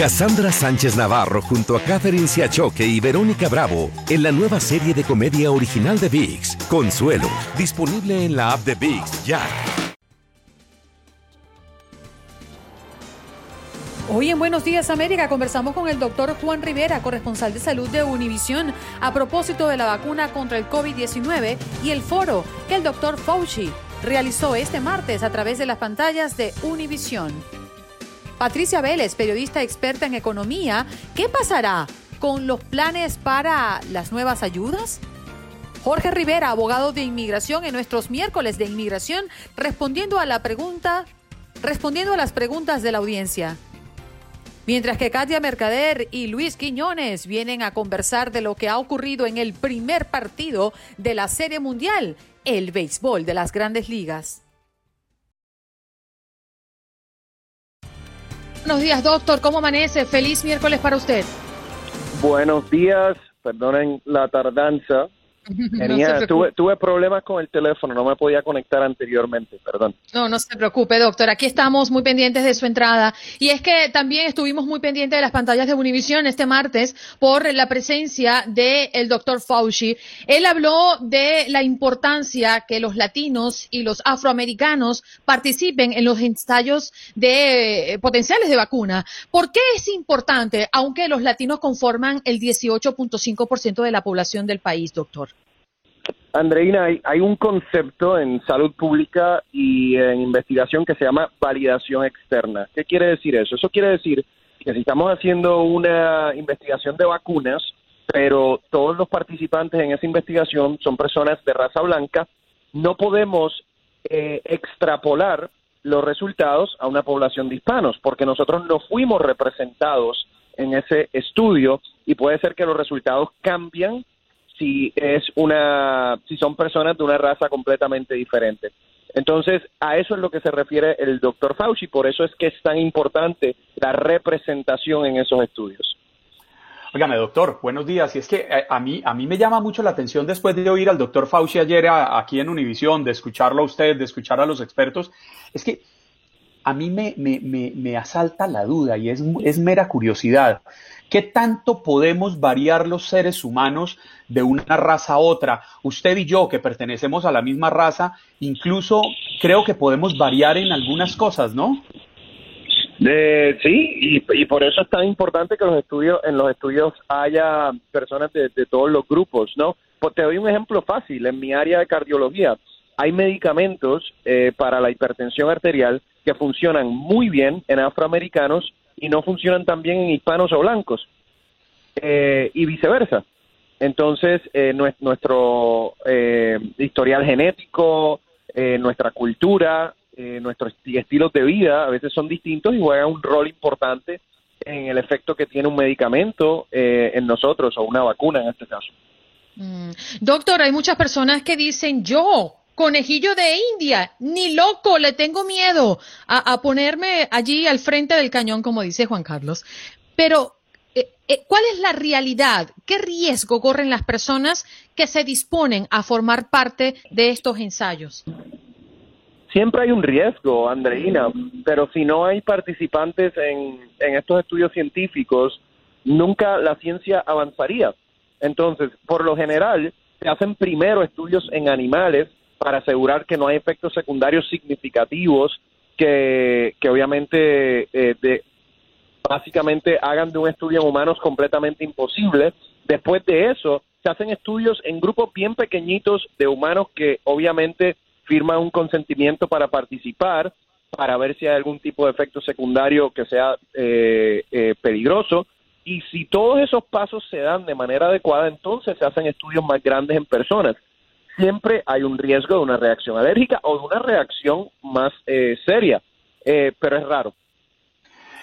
Cassandra Sánchez Navarro junto a Catherine Siachoque y Verónica Bravo en la nueva serie de comedia original de VIX, Consuelo, disponible en la app de VIX ya. Hoy en Buenos Días América conversamos con el doctor Juan Rivera, corresponsal de salud de Univisión, a propósito de la vacuna contra el COVID-19 y el foro que el doctor Fauci realizó este martes a través de las pantallas de Univisión. Patricia Vélez, periodista experta en economía, ¿qué pasará con los planes para las nuevas ayudas? Jorge Rivera, abogado de inmigración en nuestros miércoles de inmigración, respondiendo a la pregunta, respondiendo a las preguntas de la audiencia. Mientras que Katia Mercader y Luis Quiñones vienen a conversar de lo que ha ocurrido en el primer partido de la Serie Mundial, el béisbol de las grandes ligas. Buenos días, doctor. ¿Cómo amanece? Feliz miércoles para usted. Buenos días. Perdonen la tardanza. Tenía, tuve, tuve problemas con el teléfono, no me podía conectar anteriormente, perdón. No, no se preocupe, doctor. Aquí estamos muy pendientes de su entrada. Y es que también estuvimos muy pendientes de las pantallas de Univision este martes por la presencia del doctor Fauci. Él habló de la importancia que los latinos y los afroamericanos participen en los ensayos de eh, potenciales de vacuna. ¿Por qué es importante, aunque los latinos conforman el 18.5% de la población del país, doctor? Andreina, hay, hay, un concepto en salud pública y en investigación que se llama validación externa. ¿Qué quiere decir eso? Eso quiere decir que si estamos haciendo una investigación de vacunas, pero todos los participantes en esa investigación son personas de raza blanca, no podemos eh, extrapolar los resultados a una población de hispanos, porque nosotros no fuimos representados en ese estudio y puede ser que los resultados cambian si es una si son personas de una raza completamente diferente. Entonces, a eso es lo que se refiere el doctor Fauci, por eso es que es tan importante la representación en esos estudios. Óigame, doctor, buenos días. Y es que eh, a mí, a mí me llama mucho la atención después de oír al doctor Fauci ayer aquí en Univisión, de escucharlo a usted, de escuchar a los expertos, es que a mí me, me, me, me asalta la duda y es, es mera curiosidad. ¿Qué tanto podemos variar los seres humanos de una raza a otra? Usted y yo, que pertenecemos a la misma raza, incluso creo que podemos variar en algunas cosas, ¿no? sí, y, por eso es tan importante que los estudios, en los estudios haya personas de, todos los grupos, ¿no? Pues te doy un ejemplo fácil. En mi área de cardiología hay medicamentos eh, para la hipertensión arterial que funcionan muy bien en afroamericanos y no funcionan tan bien en hispanos o blancos, eh, y viceversa. Entonces, eh, nuestro eh, historial genético, nuestra cultura, nuestros estilos de vida a veces son distintos y juegan un rol importante en el efecto que tiene un medicamento en nosotros o una vacuna en este caso. Mm. Doctor, hay muchas personas que dicen yo conejillo de India, ni loco, le tengo miedo a, ponerme allí al frente del cañón, como dice Juan Carlos. Pero, eh, eh, ¿cuál es la realidad? ¿Qué riesgo corren las personas que se disponen a formar parte de estos ensayos? siempre hay un riesgo, Andreina, pero si no hay participantes en, en estos estudios científicos, nunca la ciencia avanzaría. Entonces, por lo general, se hacen primero estudios en animales para asegurar que no hay efectos secundarios significativos que, que obviamente eh, de, básicamente hagan de un estudio en humanos completamente imposible. Después de eso, se hacen estudios en grupos bien pequeñitos de humanos que obviamente firman un consentimiento para participar, para ver si hay algún tipo de efecto secundario que sea eh, eh, peligroso. Y si todos esos pasos se dan de manera adecuada, entonces se hacen estudios más grandes en personas. Siempre hay un riesgo de una reacción alérgica o de una reacción más eh, seria, pero es raro.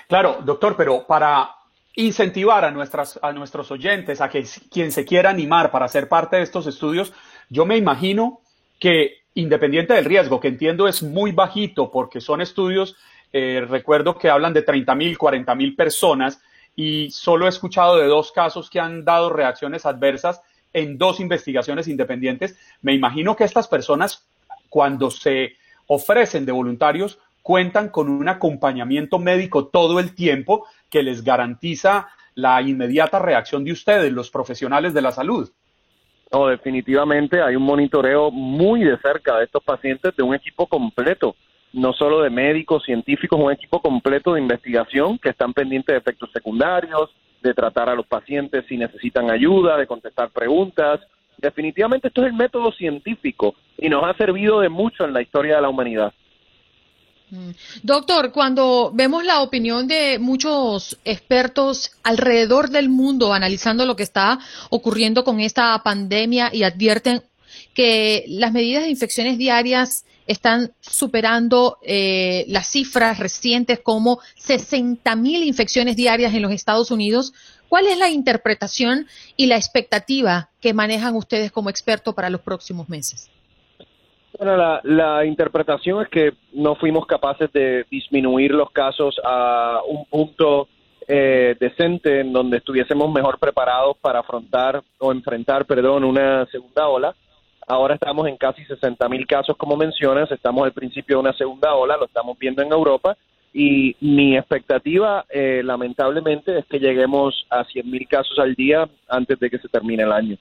Claro, doctor, pero para incentivar a, nuestras, a nuestros oyentes, a que quien se quiera animar para ser parte de estos estudios, yo me imagino que independiente del riesgo, que entiendo es muy bajito porque son estudios, eh, recuerdo que hablan de 30 mil, 40 mil personas y solo he escuchado de dos casos que han dado reacciones adversas en dos investigaciones independientes. Me imagino que estas personas, cuando se ofrecen de voluntarios, cuentan con un acompañamiento médico todo el tiempo que les garantiza la inmediata reacción de ustedes, los profesionales de la salud. No, definitivamente hay un monitoreo muy de cerca de estos pacientes de un equipo completo, no solo de médicos, científicos, un equipo completo de investigación que están pendientes de efectos secundarios, de tratar a los pacientes si necesitan ayuda, de contestar preguntas. Definitivamente esto es el método científico y nos ha servido de mucho en la historia de la humanidad. Mm. Doctor, cuando vemos la opinión de muchos expertos alrededor del mundo analizando lo que está ocurriendo con esta pandemia y advierten que las medidas de infecciones diarias están superando eh, las cifras recientes como 60 mil infecciones diarias en los Estados Unidos. ¿Cuál es la interpretación y la expectativa que manejan ustedes como expertos para los próximos meses? Bueno, la, interpretación es que no fuimos capaces de disminuir los casos a un punto eh, decente en donde estuviésemos mejor preparados para afrontar o enfrentar, perdón, una segunda ola. Ahora estamos en casi 60 mil casos, como mencionas, estamos al principio de una segunda ola, lo estamos viendo en Europa y mi expectativa, eh, lamentablemente, es que lleguemos a 100 mil casos al día antes de que se termine el año.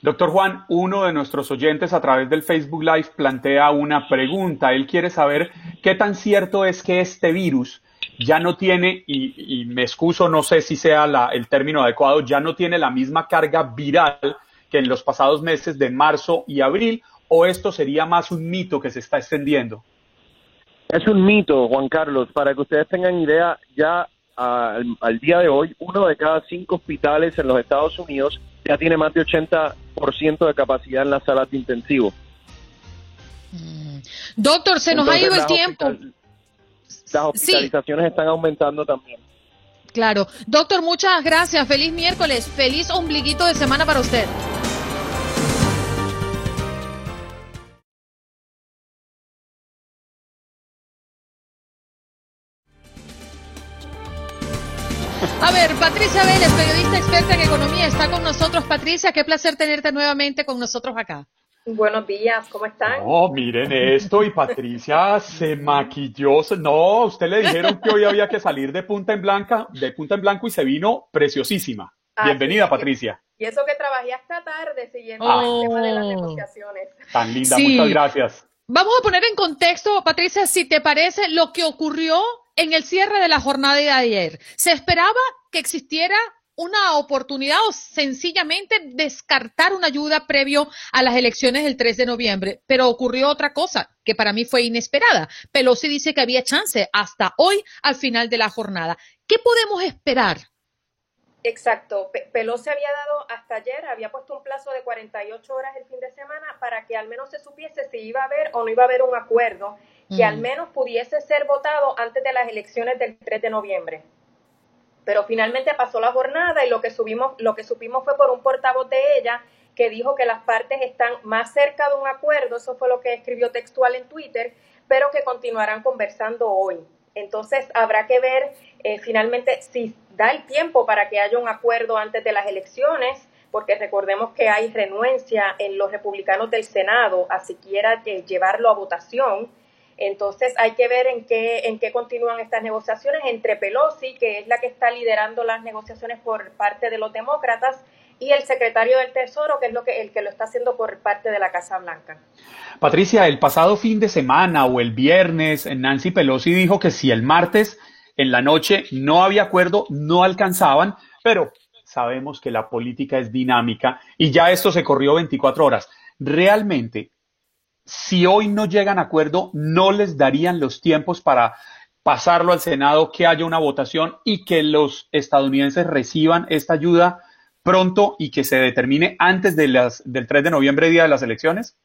Doctor Juan, uno de nuestros oyentes a través del Facebook Live plantea una pregunta. Él quiere saber qué tan cierto es que este virus ya no tiene, y, me excuso, no sé si sea el término adecuado, ya no tiene la misma carga viral que en los pasados meses de marzo y abril, o esto sería más un mito que se está extendiendo? Es un mito, Juan Carlos. Para que ustedes tengan idea, ya al día de hoy, uno de cada cinco hospitales en los Estados Unidos ya tiene más de 80% de capacidad en las salas de intensivo. Mm. Doctor, se nos ha ido el tiempo. las hospitalizaciones están aumentando también. Claro. Doctor, muchas gracias. Feliz miércoles. Feliz ombliguito de semana para usted. A ver, Patricia Vélez, periodista experta en economía, está con nosotros. Patricia, qué placer tenerte nuevamente con nosotros acá. Buenos días, ¿cómo están? Oh, miren esto, y Patricia se maquilló. No, usted le dijeron que hoy había que salir de punta en blanca, de punta en blanco y se vino preciosísima. Bienvenida, Patricia. Y eso que trabajé hasta tarde siguiendo el tema de las negociaciones. Tan linda, muchas gracias. Vamos a poner en contexto, Patricia, si te parece lo que ocurrió en el cierre de la jornada de ayer. ¿Se esperaba que existiera una oportunidad o sencillamente descartar una ayuda previo a las elecciones del 3 de noviembre. Pero ocurrió otra cosa que para mí fue inesperada. Pelosi dice que había chance hasta hoy al final de la jornada. ¿Qué podemos esperar? Exacto. Pelosi había dado hasta ayer, había puesto un plazo de 48 horas el fin de semana para que al menos se supiese si iba a haber o no iba a haber un acuerdo que al mm. menos pudiese ser votado antes de las elecciones del 3 de noviembre. Pero finalmente pasó la jornada y lo que, subimos, lo que supimos fue por un portavoz de ella que dijo que las partes están más cerca de un acuerdo, eso fue lo que escribió textual en Twitter, pero que continuarán conversando hoy. Entonces habrá que ver eh, finalmente si da el tiempo para que haya un acuerdo antes de las elecciones porque recordemos que hay renuencia en los republicanos del Senado a siquiera eh, llevarlo a votación. Entonces hay que ver en qué, en qué continúan estas negociaciones entre Pelosi, que es la que está liderando las negociaciones por parte de los demócratas, y el secretario del Tesoro, que es lo que, el que lo está haciendo por parte de la Casa Blanca. Patricia, el pasado fin de semana o el viernes, Nancy Pelosi dijo que si el martes en la noche no había acuerdo, no alcanzaban, pero sabemos que la política es dinámica y ya esto se corrió 24 horas. Realmente, si hoy no llegan a acuerdo, no les darían los tiempos para pasarlo al Senado, que haya una votación y que los estadounidenses reciban esta ayuda pronto y que se determine antes del 3 de noviembre, día de las elecciones?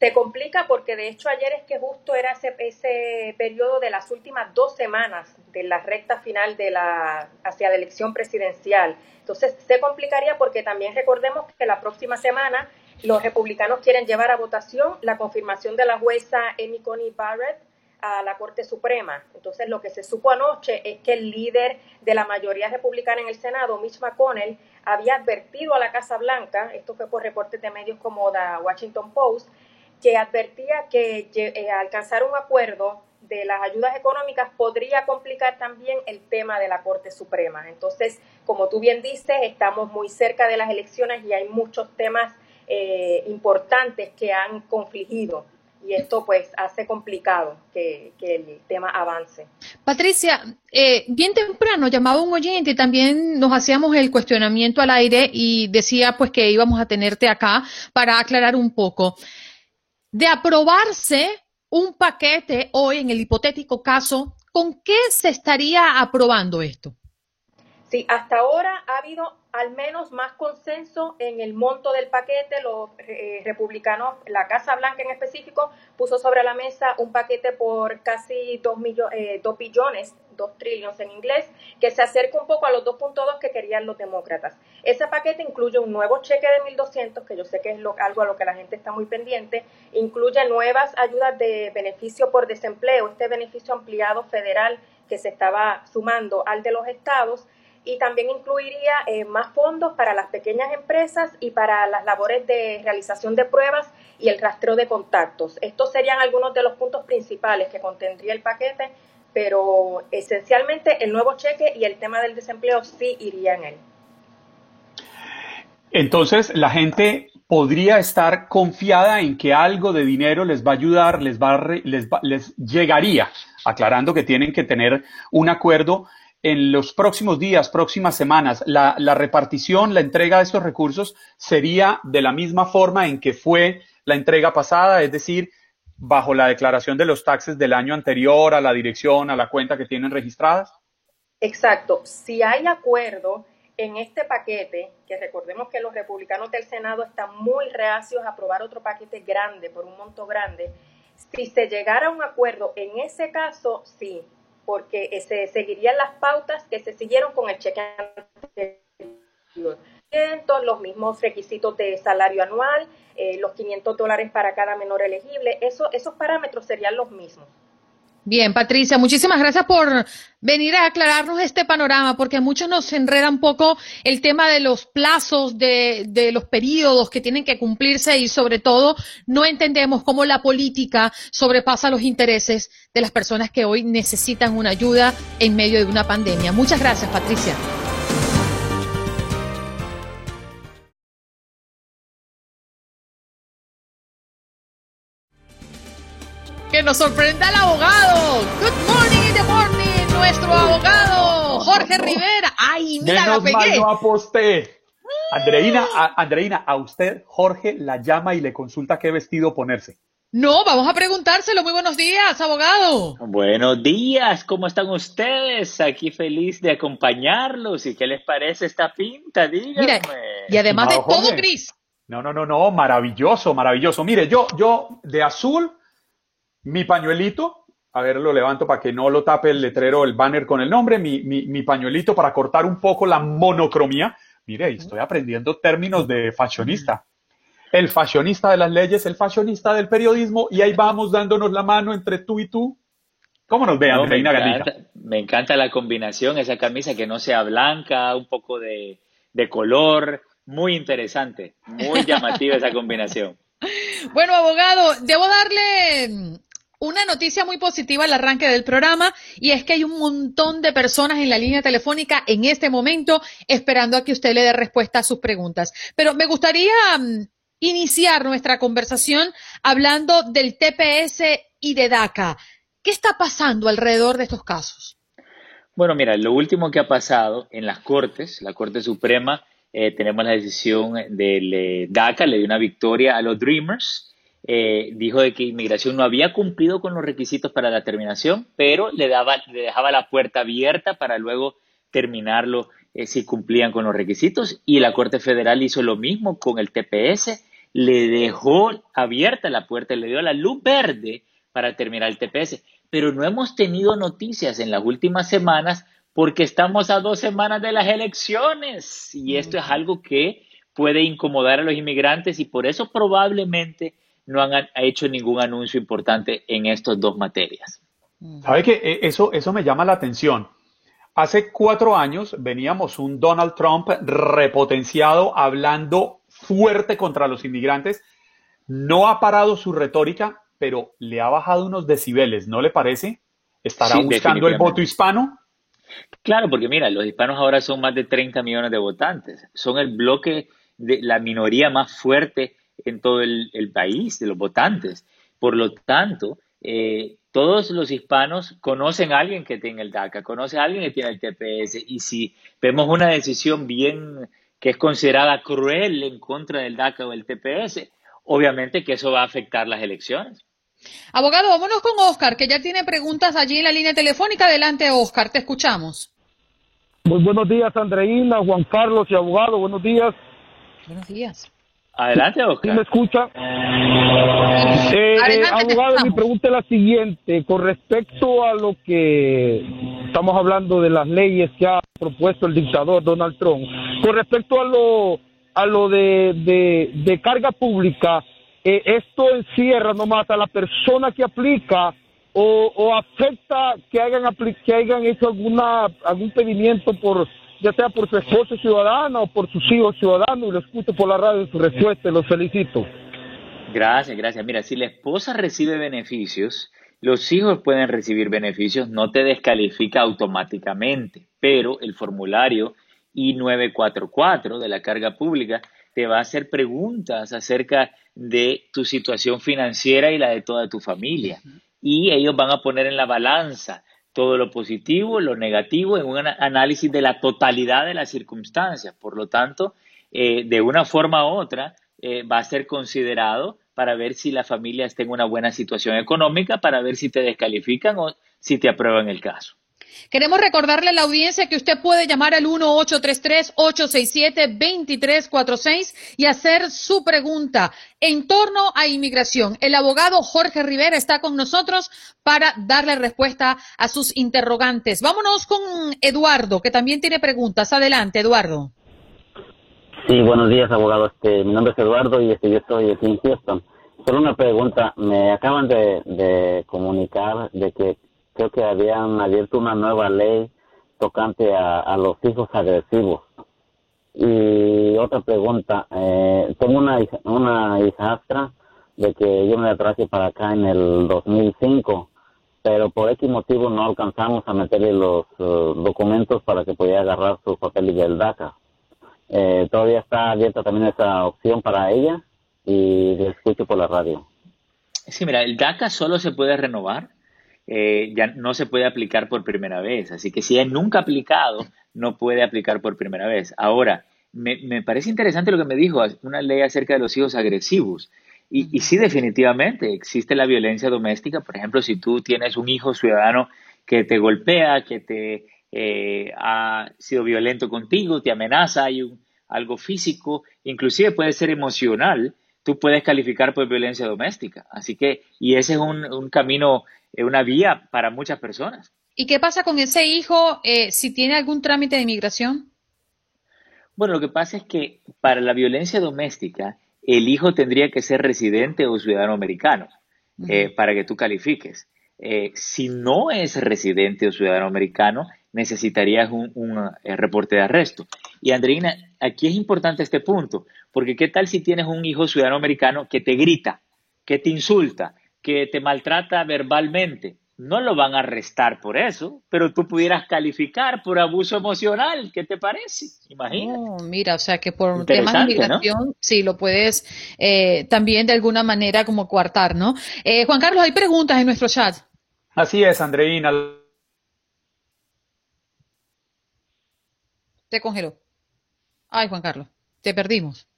Se complica porque de hecho ayer es que justo era ese, ese periodo de las últimas dos semanas de la recta final de la, hacia la elección presidencial. Entonces se complicaría porque también recordemos que la próxima semana los republicanos quieren llevar a votación la confirmación de la jueza Amy Coney Barrett a la Corte Suprema. Entonces, lo que se supo anoche es que el líder de la mayoría republicana en el Senado, Mitch McConnell, había advertido a la Casa Blanca, esto fue por reportes de medios como The Washington Post, que advertía que eh, alcanzar un acuerdo de las ayudas económicas podría complicar también el tema de la Corte Suprema. Entonces, como tú bien dices, estamos muy cerca de las elecciones y hay muchos temas eh, importantes que han confligido y esto pues hace complicado que, el tema avance. Patricia, eh, bien temprano llamaba un oyente y también nos hacíamos el cuestionamiento al aire y decía pues que íbamos a tenerte acá para aclarar un poco. De aprobarse un paquete hoy en el hipotético caso, ¿con qué se estaría aprobando esto? Sí, hasta ahora ha habido al menos más consenso en el monto del paquete. Los eh, republicanos, la Casa Blanca en específico, puso sobre la mesa un paquete por casi 2 eh, billones, 2 trillones en inglés, que se acerca un poco a los 2.2 que querían los demócratas. Ese paquete incluye un nuevo cheque de 1.200, que yo sé que es algo a lo que la gente está muy pendiente, incluye nuevas ayudas de beneficio por desempleo, este beneficio ampliado federal que se estaba sumando al de los estados y también incluiría eh, más fondos para las pequeñas empresas y para las labores de realización de pruebas y el rastreo de contactos. Estos serían algunos de los puntos principales que contendría el paquete, pero esencialmente el nuevo cheque y el tema del desempleo sí irían en él. Entonces, la gente podría estar confiada en que algo de dinero les va a ayudar, les, va les, les llegaría, aclarando que tienen que tener un acuerdo en los próximos días, próximas semanas, la, repartición, la entrega de estos recursos sería de la misma forma en que fue la entrega pasada, es decir, bajo la declaración de los taxes del año anterior a la dirección, a la cuenta que tienen registradas? Exacto. Si hay acuerdo en este paquete, que recordemos que los republicanos del Senado están muy reacios a aprobar otro paquete grande por un monto grande, si se llegara a un acuerdo en ese caso, sí, porque se seguirían las pautas que se siguieron con el cheque anterior. Los mismos requisitos de salario anual, eh, los 500 dólares para cada menor elegible, eso, esos parámetros serían los mismos. Bien, Patricia, muchísimas gracias por venir a aclararnos este panorama, porque a muchos nos enreda un poco el tema de los plazos, de, de, los periodos que tienen que cumplirse y sobre todo no entendemos cómo la política sobrepasa los intereses de las personas que hoy necesitan una ayuda en medio de una pandemia. Muchas gracias, Patricia. Que nos sorprenda el abogado. Good morning in the morning, nuestro abogado Jorge Rivera. Ay, mira, Menos la pegué. Mal no aposté. Andreina, a, Andreina, a usted Jorge la llama y le consulta qué vestido ponerse. No, vamos a preguntárselo. Muy buenos días, abogado. Buenos días, ¿cómo están ustedes? Aquí feliz de acompañarlos. ¿Y qué les parece esta pinta? Díganme. y además de todo gris. No, no, no, no, maravilloso, maravilloso. Mire, yo, yo de azul mi pañuelito, a ver, lo levanto para que no lo tape el letrero, el banner con el nombre, mi, mi, pañuelito para cortar un poco la monocromía. Mire, estoy aprendiendo términos de fashionista. El fashionista de las leyes, el fashionista del periodismo, y ahí vamos dándonos la mano entre tú y tú. ¿Cómo nos ve, Andreina me me encanta la combinación, esa camisa que no sea blanca, un poco de, de color, muy interesante, muy llamativa esa combinación. Bueno, abogado, debo darle una noticia muy positiva al arranque del programa y es que hay un montón de personas en la línea telefónica en este momento esperando a que usted le dé respuesta a sus preguntas. Pero me gustaría mm, iniciar nuestra conversación hablando del TPS y de DACA. ¿Qué está pasando alrededor de estos casos? Bueno, mira, lo último que ha pasado en las Cortes, la Corte Suprema, eh, tenemos la decisión del DACA, le dio una victoria a los Dreamers, eh, dijo de que inmigración no había cumplido con los requisitos para la terminación, pero le, daba, le dejaba la puerta abierta para luego terminarlo eh, si cumplían con los requisitos. Y la Corte Federal hizo lo mismo con el TPS, le dejó abierta la puerta, le dio la luz verde para terminar el TPS. Pero no hemos tenido noticias en las últimas semanas porque estamos a dos semanas de las elecciones y esto es algo que puede incomodar a los inmigrantes y por eso probablemente no han hecho ningún anuncio importante en estas dos materias. ¿Sabe que eso, eso me llama la atención? Hace cuatro años veníamos un Donald Trump repotenciado hablando fuerte contra los inmigrantes. No ha parado su retórica, pero le ha bajado unos decibeles, ¿no le parece? ¿Estará buscando el voto hispano? Claro, porque mira, los hispanos ahora son más de 30 millones de votantes. Son el bloque de la minoría más fuerte en todo el, país, de los votantes. Por lo tanto, eh, todos los hispanos conocen a alguien que tiene el DACA, conocen a alguien que tiene el TPS. Y si vemos una decisión bien que es considerada cruel en contra del DACA o el TPS, obviamente que eso va a afectar las elecciones. Abogado, vámonos con Oscar, que ya tiene preguntas allí en la línea telefónica. Adelante, Oscar, te escuchamos. Muy buenos días, Andreina, Juan Carlos y abogado, buenos días. Buenos días. Adelante, Oscar. ¿Sí me escucha? Eh, eh, abogado, mi pregunta es la siguiente. Con respecto a lo que estamos hablando de las leyes que ha propuesto el dictador Donald Trump, con respecto a lo, a lo de, de carga pública, eh, esto encierra nomás a la persona que aplica o, afecta que hayan, que hayan hecho alguna, algún pedimiento por ya sea por su esposo ciudadano o por sus hijos ciudadanos y lo escucho por la radio su respuesta los felicito. Gracias, gracias. Mira, si la esposa recibe beneficios, los hijos pueden recibir beneficios, no te descalifica automáticamente, pero el formulario I-944 de la carga pública te va a hacer preguntas acerca de tu situación financiera y la de toda tu familia. Y ellos van a poner en la balanza todo lo positivo, lo negativo, en un análisis de la totalidad de las circunstancias. Por lo tanto, eh, de una forma u otra, eh, va a ser considerado para ver si la familia está en una buena situación económica, para ver si te descalifican o si te aprueban el caso. Queremos recordarle a la audiencia que usted puede llamar al 1-833-867-2346 y hacer su pregunta en torno a inmigración. El abogado Jorge Rivera está con nosotros para darle respuesta a sus interrogantes. Vámonos con Eduardo, que también tiene preguntas. Adelante, Eduardo. Sí, buenos días, abogado. Este, mi nombre es Eduardo y este, yo estoy aquí en Houston. Solo una pregunta. Me acaban de, de comunicar de que creo que habían abierto una nueva ley tocante a, los hijos agresivos. Y otra pregunta, eh, tengo una, una hijastra de que yo me la traje para acá en el 2005, pero por X motivo no alcanzamos a meterle los eh, documentos para que pudiera agarrar sus papeles del DACA. Eh, todavía está abierta también esa opción para ella y le escucho por la radio. Sí, mira, el DACA solo se puede renovar eh, ya no se puede aplicar por primera vez. Así que si es nunca aplicado, no puede aplicar por primera vez. Ahora, me, parece interesante lo que me dijo, una ley acerca de los hijos agresivos. Y, y, sí, definitivamente, existe la violencia doméstica. Por ejemplo, si tú tienes un hijo ciudadano que te golpea, que te eh, ha sido violento contigo, te amenaza, hay un, algo físico, inclusive puede ser emocional, tú puedes calificar por violencia doméstica. Así que, y ese es un, un camino una vía para muchas personas. ¿Y qué pasa con ese hijo eh, si tiene algún trámite de inmigración? Bueno, lo que pasa es que para la violencia doméstica, el hijo tendría que ser residente o ciudadano americano eh, para que tú califiques. Eh, si no es residente o ciudadano americano, necesitarías un, un eh, reporte de arresto. Y Andreina, aquí es importante este punto, porque ¿qué tal si tienes un hijo ciudadano americano que te grita, que te insulta, que te maltrata verbalmente? No lo van a arrestar por eso, pero tú pudieras calificar por abuso emocional. ¿Qué te parece? Imagínate. Oh, mira, o sea que por temas de migración, sí, lo puedes eh, también de alguna manera como coartar, ¿no? Eh, Juan Carlos, hay preguntas en nuestro chat. Así es, Andreina. Te congeló. Ay, Juan Carlos, te perdimos.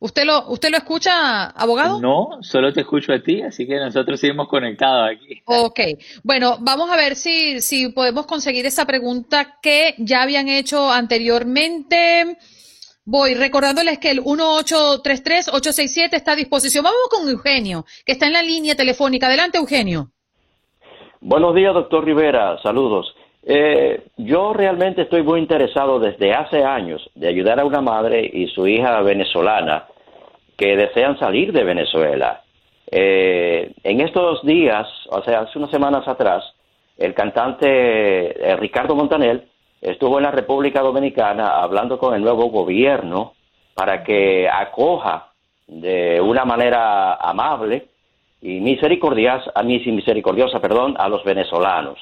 ¿Usted lo, ¿Usted lo escucha, abogado? No, solo te escucho a ti, así que nosotros seguimos conectados aquí. Ok, bueno, vamos a ver si, si podemos conseguir esa pregunta que ya habían hecho anteriormente. Voy recordándoles que el 1833-867 está a disposición. Vamos con Eugenio, que está en la línea telefónica. Adelante, Eugenio. Buenos días, doctor Rivera. Saludos. Eh, yo realmente estoy muy interesado desde hace años de ayudar a una madre y su hija venezolana que desean salir de Venezuela. Eh, en estos días, o sea, hace unas semanas atrás, el cantante eh, Ricardo Montaner estuvo en la República Dominicana hablando con el nuevo gobierno para que acoja de una manera amable y misericordiosa, misericordiosa perdón, a los venezolanos.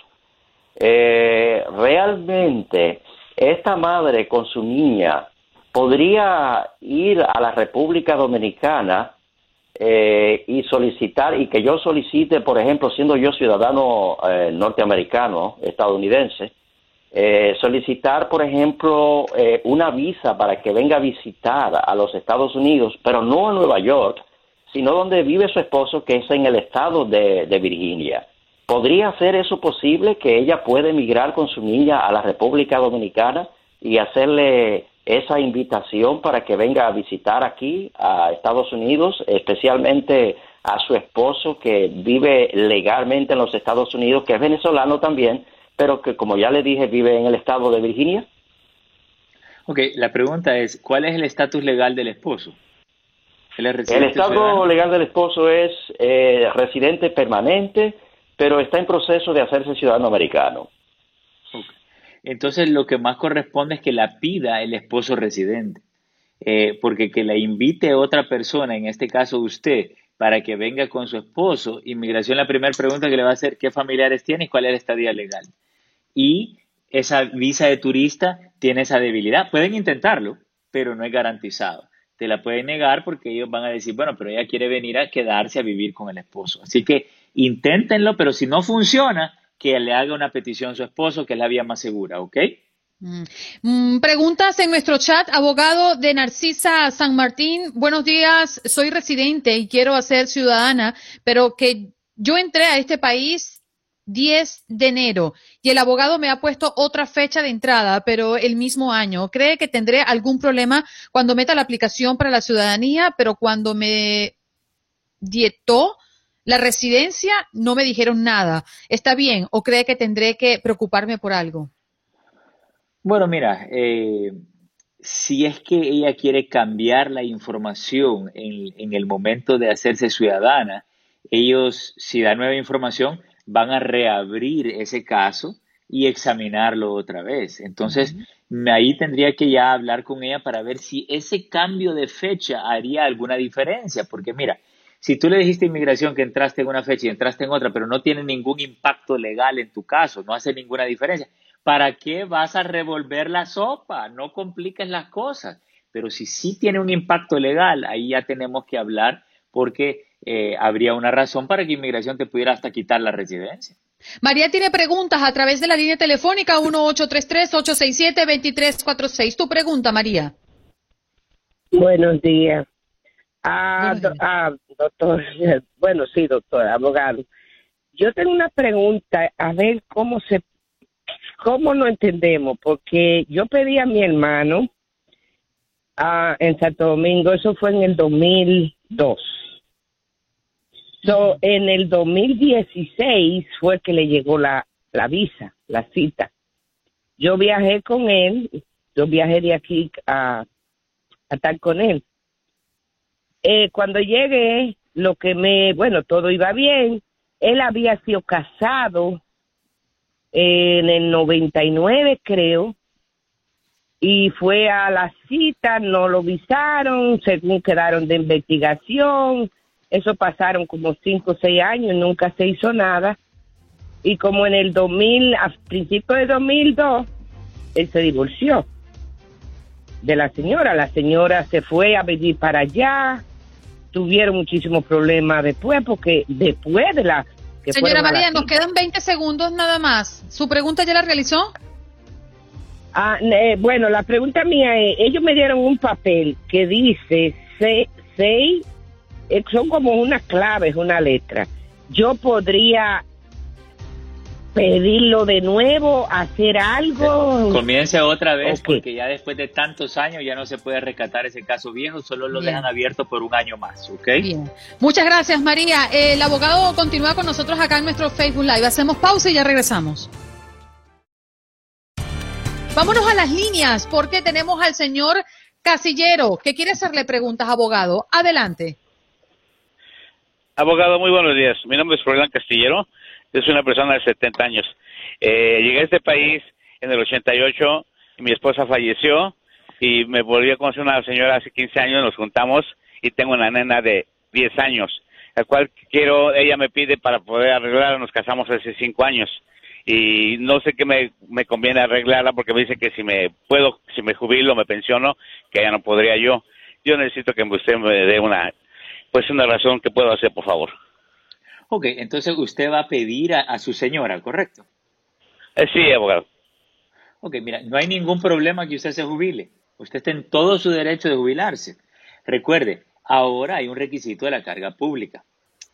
Eh, realmente, esta madre con su niña podría ir a la República Dominicana eh, y solicitar, y que yo solicite, por ejemplo, siendo yo ciudadano eh, norteamericano, estadounidense, eh, solicitar, por ejemplo, una visa para que venga a visitar a los Estados Unidos, pero no a Nueva York, sino donde vive su esposo, que es en el estado de Virginia. ¿Podría ser eso posible que ella pueda emigrar con su niña a la República Dominicana y hacerle esa invitación para que venga a visitar aquí a Estados Unidos, especialmente a su esposo que vive legalmente en los Estados Unidos, que es venezolano también, pero que como ya le dije vive en el estado de Virginia? Ok, la pregunta es, ¿cuál es el estatus legal del esposo? el estado legal del esposo es eh, residente permanente, pero está en proceso de hacerse ciudadano americano. Entonces lo que más corresponde es que la pida el esposo residente, eh, porque que la invite otra persona, en este caso usted, para que venga con su esposo, inmigración la primera pregunta que le va a hacer, ¿qué familiares tiene y cuál es la estadía legal? Y esa visa de turista tiene esa debilidad. Pueden intentarlo, pero no es garantizado. Te la pueden negar porque ellos van a decir, bueno, pero ella quiere venir a quedarse a vivir con el esposo. Así que inténtenlo, pero si no funciona, que le haga una petición a su esposo, que es la vía más segura, ¿ok? Mm. Mm, preguntas en nuestro chat, abogado de Narcisa San Martín. Buenos días, soy residente y quiero hacer ciudadana, pero que yo entré a este país 10 de enero y el abogado me ha puesto otra fecha de entrada, pero el mismo año. ¿Cree que tendré algún problema cuando meta la aplicación para la ciudadanía, pero cuando me dietó la residencia no me dijeron nada. ¿Está bien o cree que tendré que preocuparme por algo? Bueno, mira, eh, si es que ella quiere cambiar la información en, en, el momento de hacerse ciudadana, ellos, si da nueva información, van a reabrir ese caso y examinarlo otra vez. Entonces, ahí tendría que ya hablar con ella para ver si ese cambio de fecha haría alguna diferencia, porque mira, si tú le dijiste a inmigración que entraste en una fecha y entraste en otra, pero no tiene ningún impacto legal en tu caso, no hace ninguna diferencia, ¿para qué vas a revolver la sopa? No compliques las cosas. Pero si sí tiene un impacto legal, ahí ya tenemos que hablar porque eh, habría una razón para que inmigración te pudiera hasta quitar la residencia. María tiene preguntas a través de la línea telefónica 1833-867-2346. Tu pregunta, María. Buenos días. Ah, ah, doctor, bueno, sí, doctor, abogado. Yo tengo una pregunta, a ver cómo se, cómo lo entendemos, porque yo pedí a mi hermano ah, en Santo Domingo, eso fue en el 2002. So, en el 2016 fue que le llegó la, la visa, la cita. Yo viajé con él, yo viajé de aquí a, a estar con él eh, cuando llegué, lo que me, bueno, todo iba bien. Él había sido casado en el 99 creo, y fue a la cita, no lo visaron, según quedaron de investigación, eso pasaron como cinco o seis años, nunca se hizo nada, y como en el 2000, a principios de 2002, él se divorció de la señora, la señora se fue a vivir para allá, tuvieron muchísimos problemas después, porque después de la... Que Señora María, nos quedan 20 segundos nada más. ¿Su pregunta ya la realizó? Ah, eh, bueno, la pregunta mía es, ellos me dieron un papel que dice se- seis, eh, son como unas claves, una letra. Yo podría pedirlo de nuevo, hacer algo. Comience otra vez porque ya después de tantos años ya no se puede rescatar ese caso viejo, solo lo Bien. dejan abierto por un año más, ¿ok? Bien. Muchas gracias, María. El abogado continúa con nosotros acá en nuestro Facebook Live. Hacemos pausa y ya regresamos. Vámonos a las líneas porque tenemos al señor Casillero que quiere hacerle preguntas, abogado. Adelante. Abogado, muy buenos días. Mi nombre es Froilán Castillero. Yo soy una persona de 70 años. Eh, llegué a este país en el 88 y mi esposa falleció y me volví a conocer una señora hace 15 años, nos juntamos y tengo una nena de 10 años, la cual quiero, ella me pide para poder arreglarla, nos casamos hace 5 años y no sé qué me, me conviene arreglarla porque me dice que si me puedo, si me jubilo, me pensiono, que ya no podría yo. Yo necesito que usted me dé una, pues una razón que puedo hacer, por favor. Ok, entonces usted va a pedir a, a su señora, ¿correcto? Eh, sí, abogado. Ok, mira, no hay ningún problema que usted se jubile. Usted está en todo su derecho de jubilarse. Recuerde, ahora hay un requisito de la carga pública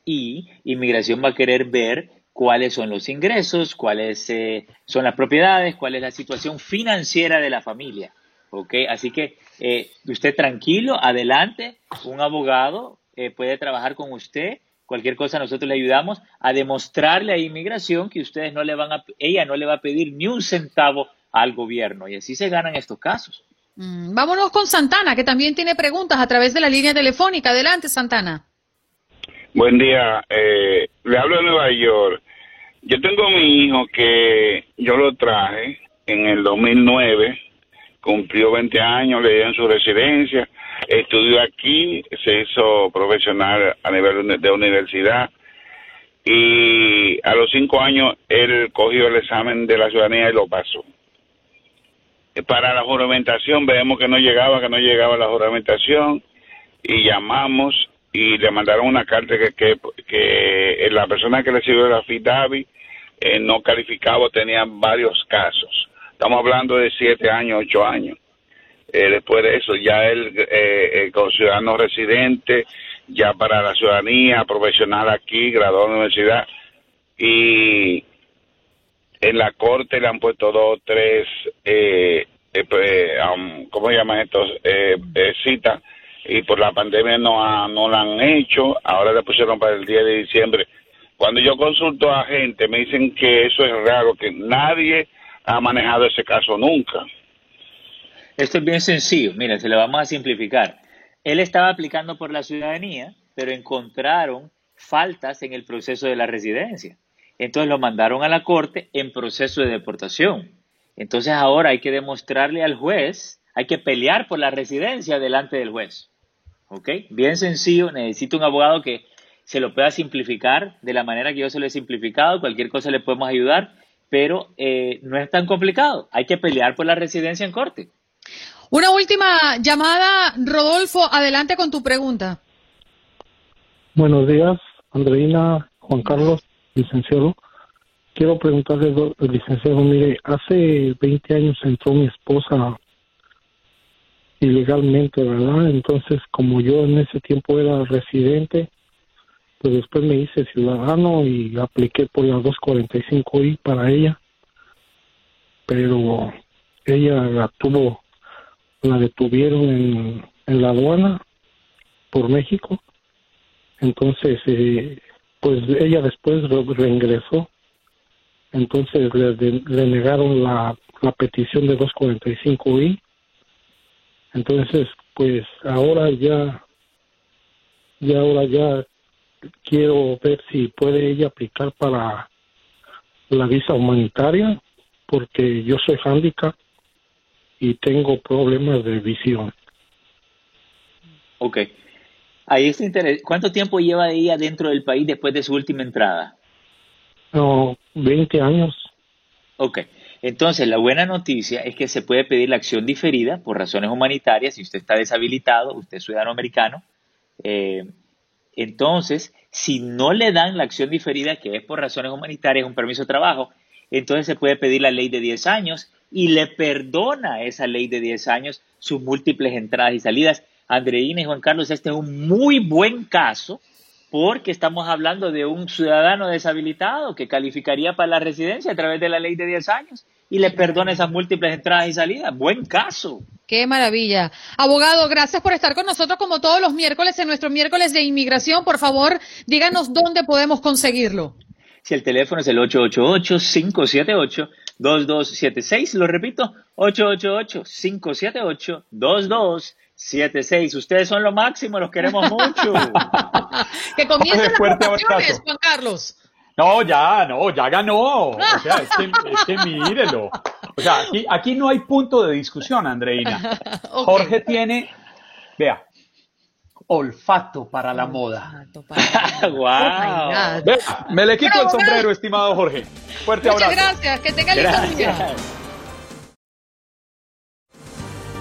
y inmigración va a querer ver cuáles son los ingresos, cuáles eh, son las propiedades, cuál es la situación financiera de la familia. ¿ok? Así que eh, usted tranquilo, adelante, un abogado eh, puede trabajar con usted, cualquier cosa nosotros le ayudamos a demostrarle a inmigración que ustedes no le van a, ella no le va a pedir ni un centavo al gobierno y así se ganan estos casos. Mm, vámonos con Santana, que también tiene preguntas a través de la línea telefónica. Adelante, Santana. Buen día, eh, le hablo de Nueva York. Yo tengo mi hijo que yo lo traje en el 2009, cumplió 20 años, le dieron su residencia, estudió aquí, se hizo profesional a nivel de universidad y a los cinco años él cogió el examen de la ciudadanía y lo pasó. Eh, Para la juramentación vemos que no llegaba, que no llegaba la juramentación y llamamos y le mandaron una carta que, que, que la persona que recibió la FIDAVI eh, no calificaba, tenía varios casos. Estamos hablando de siete años, ocho años. Eh, después de eso, ya él, eh, eh, como ciudadano residente, ya para la ciudadanía, profesional aquí, graduado de la universidad, y en la corte le han puesto dos, tres, eh, eh, eh, um, ¿cómo llaman estos? Citas, y por la pandemia no, ha- no la han hecho, ahora le pusieron para el 10 de diciembre. Cuando yo consulto a gente, me dicen que eso es raro, que nadie ha manejado ese caso nunca. Esto es bien sencillo, mira, se lo vamos a simplificar. Él estaba aplicando por la ciudadanía, pero encontraron faltas en el proceso de la residencia. Entonces lo mandaron a la corte en proceso de deportación. Entonces ahora hay que demostrarle al juez, hay que pelear por la residencia delante del juez. ¿Ok? Bien sencillo, necesito un abogado que se lo pueda simplificar de la manera que yo se lo he simplificado, cualquier cosa le podemos ayudar, pero eh, no es tan complicado. Hay que pelear por la residencia en corte. Una última llamada, Rodolfo, adelante con tu pregunta. Buenos días, Andreina, Juan Carlos, licenciado. Quiero preguntarle, do- licenciado, mire, hace 20 años entró mi esposa ilegalmente, ¿verdad? Entonces, como yo en ese tiempo era residente, pues después me hice ciudadano y apliqué por la 245I para ella, pero ella la tuvo, la detuvieron en, en la aduana por México entonces, eh, pues ella después re- reingresó. Entonces le negaron la, la petición de 245i. Entonces, pues ahora ya, ya ahora ya quiero ver si puede ella aplicar para, la visa humanitaria porque yo soy handicap y tengo problemas de visión. Ok. Ahí está interés. ¿Cuánto tiempo lleva ella dentro del país después de su última entrada? No, 20 años. Ok. Entonces, la buena noticia es que se puede pedir la acción diferida por razones humanitarias. Si usted está deshabilitado, usted es ciudadano americano. Eh, entonces, si no le dan la acción diferida, que es por razones humanitarias, un permiso de trabajo, entonces se puede pedir la ley de 10 años y le perdona esa ley de 10 años sus múltiples entradas y salidas. Andreina y Juan Carlos, este es un muy buen caso porque estamos hablando de un ciudadano deshabilitado que calificaría para la residencia a través de la ley de 10 años y le perdona esas múltiples entradas y salidas. Buen caso. Qué maravilla. Abogado, gracias por estar con nosotros como todos los miércoles en nuestro miércoles de inmigración. Por favor, díganos dónde podemos conseguirlo. Si el teléfono es el 888-578-2276, lo repito, 888-578-2276. Ustedes son lo máximo, los queremos mucho. que comiencen las votaciones, Juan Carlos. No, ya, no, ya ganó. O sea, es que, es que mírelo. O sea, aquí, aquí no hay punto de discusión, Andreina. Jorge tiene, vea, olfato para la moda. wow. Vea, me le quito el sombrero, estimado Jorge. Fuerte Muchas abrazo. gracias. Que tenga lindo día. Gracias.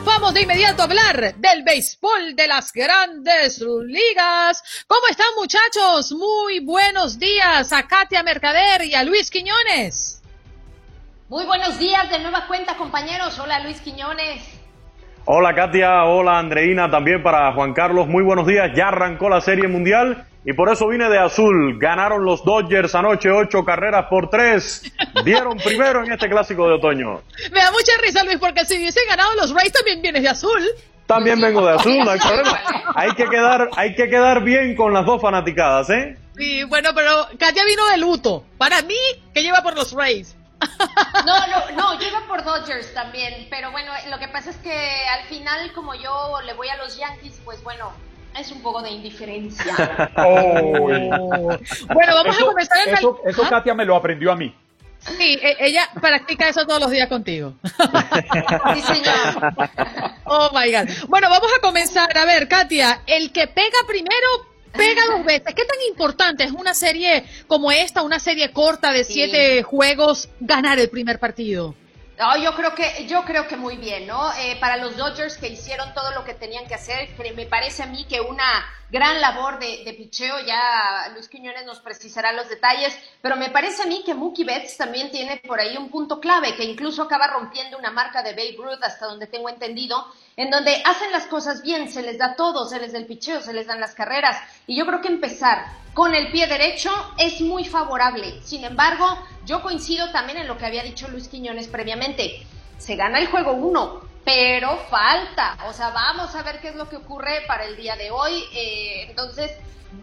Vamos de inmediato a hablar del béisbol de las grandes ligas. ¿Cómo están muchachos? Muy buenos días a Katia Mercader y a Luis Quiñones. Muy buenos días de nueva cuenta, compañeros. Hola, Luis Quiñones. Hola Katia, hola Andreina, también para Juan Carlos, muy buenos días. Ya arrancó la Serie Mundial y por eso vine de azul. Ganaron los Dodgers anoche ocho carreras por tres. Dieron primero en este clásico de otoño. Me da mucha risa, Luis, porque si hubiesen ganado los Rays también vienes de azul. También vengo de azul, no hay problema. Hay que quedar, hay que quedar bien con las dos fanaticadas, ¿eh? Y bueno, pero Katia vino de luto. Para mí, que lleva por los Rays. No, no, no, yo iba por Dodgers también, pero bueno, lo que pasa es que al final, como yo le voy a los Yankees, pues bueno, es un poco de indiferencia. Bueno, vamos a Eso, comenzar el eso, eso ¿Ah? Katia me lo aprendió a mí. Sí, e- ella practica eso todos los días contigo. Sí, señor. Oh my God. Bueno, vamos a comenzar. A ver, Katia, el que pega primero, pega dos veces. ¿Qué tan importante es una serie como esta, una serie corta de siete juegos, ganar el primer partido? No, yo creo que, yo creo que muy bien, ¿no? Eh, para los Dodgers que hicieron todo lo que tenían que hacer, me parece a mí que una gran labor de, de picheo, ya Luis Quiñones nos precisará los detalles, pero me parece a mí que Mookie Betts también tiene por ahí un punto clave, que incluso acaba rompiendo una marca de Babe Ruth, hasta donde tengo entendido, en donde hacen las cosas bien, se les da todo, se les da el picheo, se les dan las carreras, y yo creo que empezar con el pie derecho es muy favorable. Sin embargo, yo coincido también en lo que había dicho Luis Quiñones previamente. Se gana el juego uno, pero falta. O sea, vamos a ver qué es lo que ocurre para el día de hoy. Eh, entonces,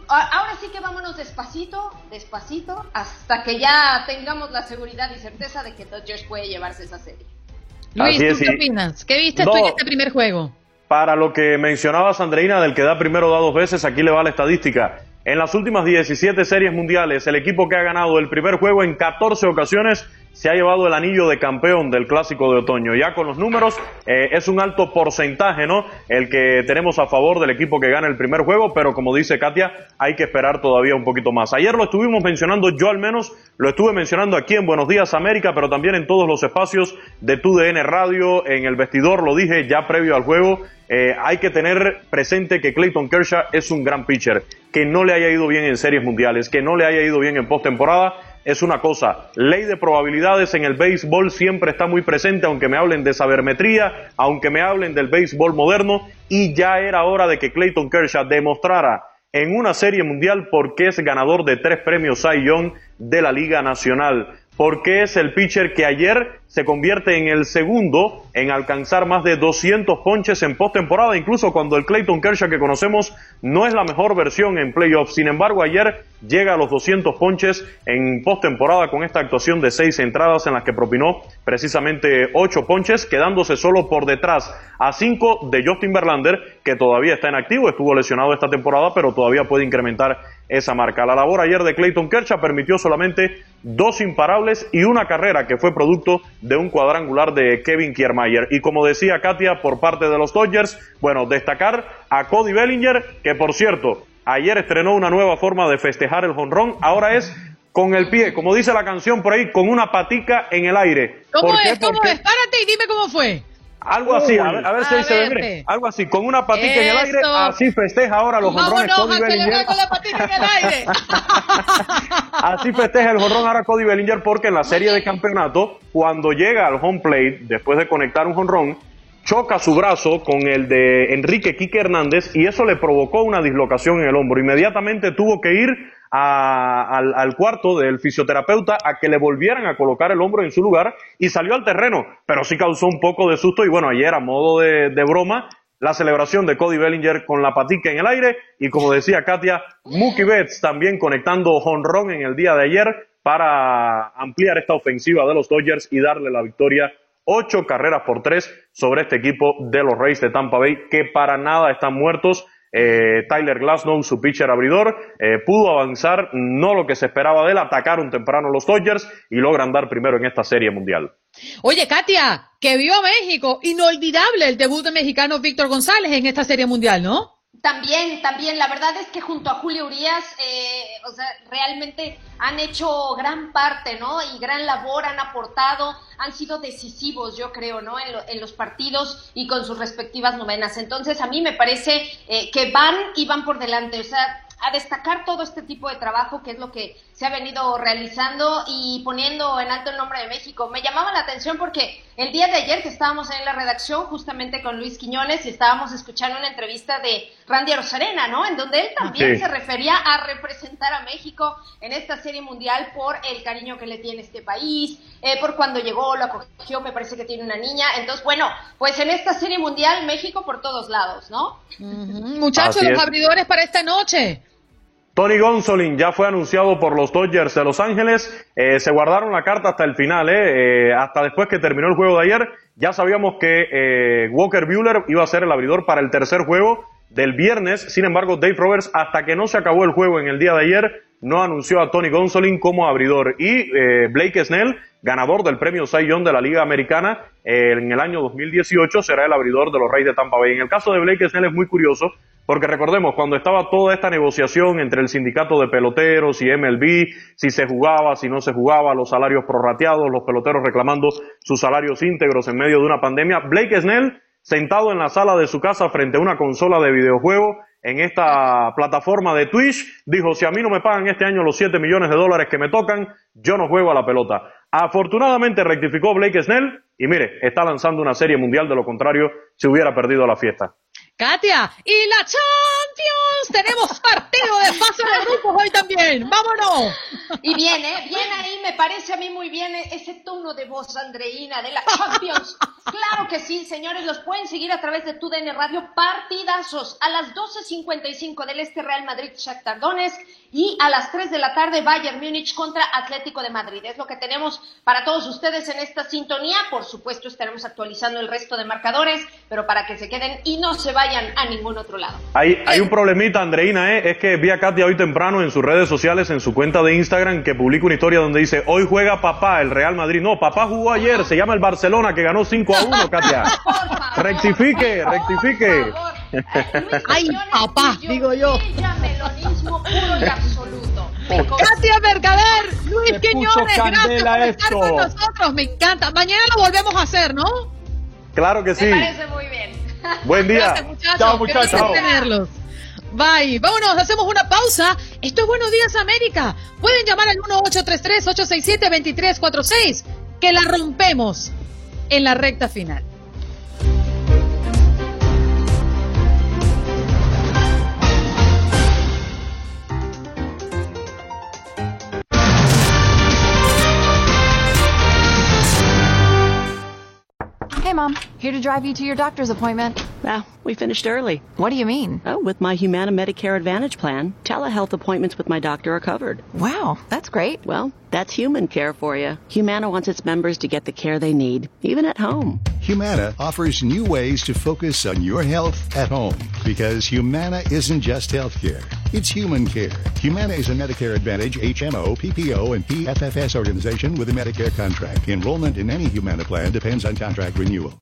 ahora sí que vámonos despacito, despacito, hasta que ya tengamos la seguridad y certeza de que Dodgers puede llevarse esa serie. Luis, Así ¿tú qué sí. opinas? ¿Qué viste tú en este primer juego? Para lo que mencionabas, Andreina, del que da primero da dos veces, aquí le va la estadística. En las últimas 17 series mundiales, el equipo que ha ganado el primer juego en 14 ocasiones se ha llevado el anillo de campeón del clásico de otoño. Ya con los números, eh, es un alto porcentaje, ¿no? El que tenemos a favor del equipo que gana el primer juego, pero como dice Katia, hay que esperar todavía un poquito más. Ayer lo estuvimos mencionando, yo al menos lo estuve mencionando aquí en Buenos Días América, pero también en todos los espacios de TUDN Radio, en el vestidor, lo dije ya previo al juego. Eh, hay que tener presente que Clayton Kershaw es un gran pitcher, que no le haya ido bien en series mundiales, que no le haya ido bien en postemporada, es una cosa. Ley de probabilidades en el béisbol siempre está muy presente, aunque me hablen de sabermetría, aunque me hablen del béisbol moderno, y ya era hora de que Clayton Kershaw demostrara en una serie mundial por qué es ganador de tres premios Cy Young de la Liga Nacional, porque es el pitcher que ayer se convierte en el segundo en alcanzar más de 200 ponches en postemporada, incluso cuando el Clayton Kershaw que conocemos no es la mejor versión en playoffs. Sin embargo, ayer llega a los 200 ponches en postemporada con esta actuación de seis entradas en las que propinó precisamente ocho ponches, quedándose solo por detrás a cinco de Justin Verlander, que todavía está en activo, estuvo lesionado esta temporada, pero todavía puede incrementar esa marca. La labor ayer de Clayton Kershaw permitió solamente dos imparables y una carrera que fue producto de un cuadrangular de Kevin Kiermaier. Y como decía Katia, por parte de los Dodgers, bueno, destacar a Cody Bellinger, que por cierto, ayer estrenó una nueva forma de festejar el jonrón, ahora es con el pie, como dice la canción por ahí, con una patica en el aire. ¿Cómo es? ¿Cómo es? Párate y dime cómo fue. Algo así, a ver, a ver si se ve, algo así, con una patica en el aire, así festeja ahora los jonrones Cody Bellinger. con la patica en el aire. así festeja el jonrón ahora Cody Bellinger porque en la serie de campeonato, cuando llega al home plate, después de conectar un jonrón, choca su brazo con el de Enrique Quique Hernández y eso le provocó una dislocación en el hombro. Inmediatamente tuvo que ir al, cuarto del fisioterapeuta a que le volvieran a colocar el hombro en su lugar y salió al terreno, pero sí causó un poco de susto y bueno, ayer a modo de, broma, la celebración de Cody Bellinger con la patica en el aire y como decía Katia, Mookie Betts también conectando honrón en el día de ayer para ampliar esta ofensiva de los Dodgers y darle la victoria ocho carreras por tres sobre este equipo de los Rays de Tampa Bay que para nada están muertos eh, Tyler Glasnow, su pitcher abridor, eh, pudo avanzar, no lo que se esperaba de él, atacaron temprano los Dodgers y logran dar primero en esta serie mundial. Oye, Katia, que vio a México, inolvidable el debut de mexicano Víctor González en esta serie mundial, ¿no? También, también, la verdad es que junto a Julio Urias, eh, o sea, realmente han hecho gran parte, ¿no? Y gran labor, han aportado, han sido decisivos, yo creo, ¿no? En, los partidos y con sus respectivas novenas. Entonces, a mí me parece eh, que van y van por delante, o sea, destacar todo este tipo de trabajo que es lo que se ha venido realizando y poniendo en alto el nombre de México. Me llamaba la atención porque el día de ayer que estábamos en la redacción justamente con Luis Quiñones y estábamos escuchando una entrevista de Randy Rosarena, ¿no? En donde él también se refería a representar a México en esta serie mundial por el cariño que le tiene este país, eh, por cuando llegó, lo acogió, me parece que tiene una niña. Entonces, bueno, pues en esta serie mundial México por todos lados, ¿no? Muchachos, los abridores para esta noche. Tony Gonsolin ya fue anunciado por los Dodgers de Los Ángeles. Eh, se guardaron la carta hasta el final, eh, eh, hasta después que terminó el juego de ayer. Ya sabíamos que Walker Bueller iba a ser el abridor para el tercer juego del viernes. Sin embargo, Dave Roberts, hasta que no se acabó el juego en el día de ayer, no anunció a Tony Gonsolin como abridor. Y Blake Snell, ganador del premio Cy Young de la Liga Americana en el año 2018, será el abridor de los Reyes de Tampa Bay. En el caso de Blake Snell es muy curioso porque recordemos, cuando estaba toda esta negociación entre el sindicato de peloteros y MLB, si se jugaba, si no se jugaba, los salarios prorrateados, los peloteros reclamando sus salarios íntegros en medio de una pandemia, Blake Snell, sentado en la sala de su casa frente a una consola de videojuego, en esta plataforma de Twitch, dijo, si a mí no me pagan este año los 7 millones de dólares que me tocan, yo no juego a la pelota. Afortunadamente rectificó Blake Snell y mire, está lanzando una serie mundial, de lo contrario, se hubiera perdido la fiesta. Katia, y la Champions. Tenemos partido de fase de grupos hoy también. Vámonos. Y viene, viene ahí, me parece a mí muy bien ese tono de voz, Andreina, de la Champions. Claro que sí, señores, los pueden seguir a través de TUDN Radio. Partidazos a las 12.55 del Este Real Madrid Shakhtar Donetsk y a las 3 de la tarde Bayern Múnich contra Atlético de Madrid. Es lo que tenemos para todos ustedes en esta sintonía. Por supuesto, estaremos actualizando el resto de marcadores, pero para que se queden y no se vayan a ningún otro lado. Hay, hay un problemita, Andreina, ¿eh? es que vi a Katia hoy temprano en sus redes sociales, en su cuenta de Instagram, que publica una historia donde dice, hoy juega papá, el Real Madrid. No, papá jugó ayer, se llama el Barcelona, que ganó 5 a 1, Katia. rectifique, rectifique. Ay, papá, digo yo. Melonismo puro y absoluto. Katia Mercader, Luis Quiñones, gracias por estar con nosotros, me encanta. Mañana lo volvemos a hacer, ¿no? Claro que sí. Me parece muy bien. Buen día. Chao, muchachos. tenerlos. Bye. Vámonos, hacemos una pausa. Esto es Buenos Días América. Pueden llamar al 1833-867-2346, que la rompemos en la recta final. Mom. Here to drive you to your doctor's appointment. Ah, we finished early. What do you mean? Oh, with my Humana Medicare Advantage plan, telehealth appointments with my doctor are covered. Wow, that's great. Well, that's human care for you. Humana wants its members to get the care they need, even at home. Humana offers new ways to focus on your health at home because Humana isn't just healthcare. It's human care. Humana is a Medicare Advantage HMO, PPO, and PFFS organization with a Medicare contract. Enrollment in any Humana plan depends on contract renewal.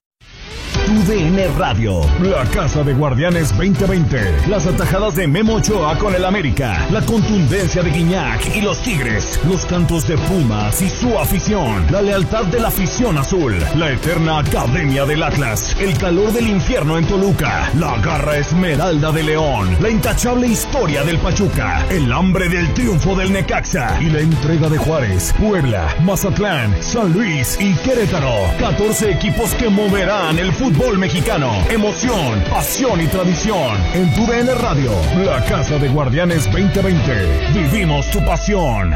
TUDN Radio, la Casa de Guardianes 2020. Las atajadas de Memo Ochoa con el América, la contundencia de Guiñac y los Tigres, los cantos de Pumas y su afición, la lealtad de la afición azul, la eterna Academia del Atlas, el calor del infierno en Toluca, la garra esmeralda de León, la intachable historia del Pachuca, el hambre del triunfo del Necaxa. Y la entrega de Juárez, Puebla, Mazatlán, San Luis y Querétaro. 14 equipos que moverán el fútbol mexicano. Emoción, pasión y tradición. En tu DN Radio, la Casa de Guardianes 2020. Vivimos tu pasión.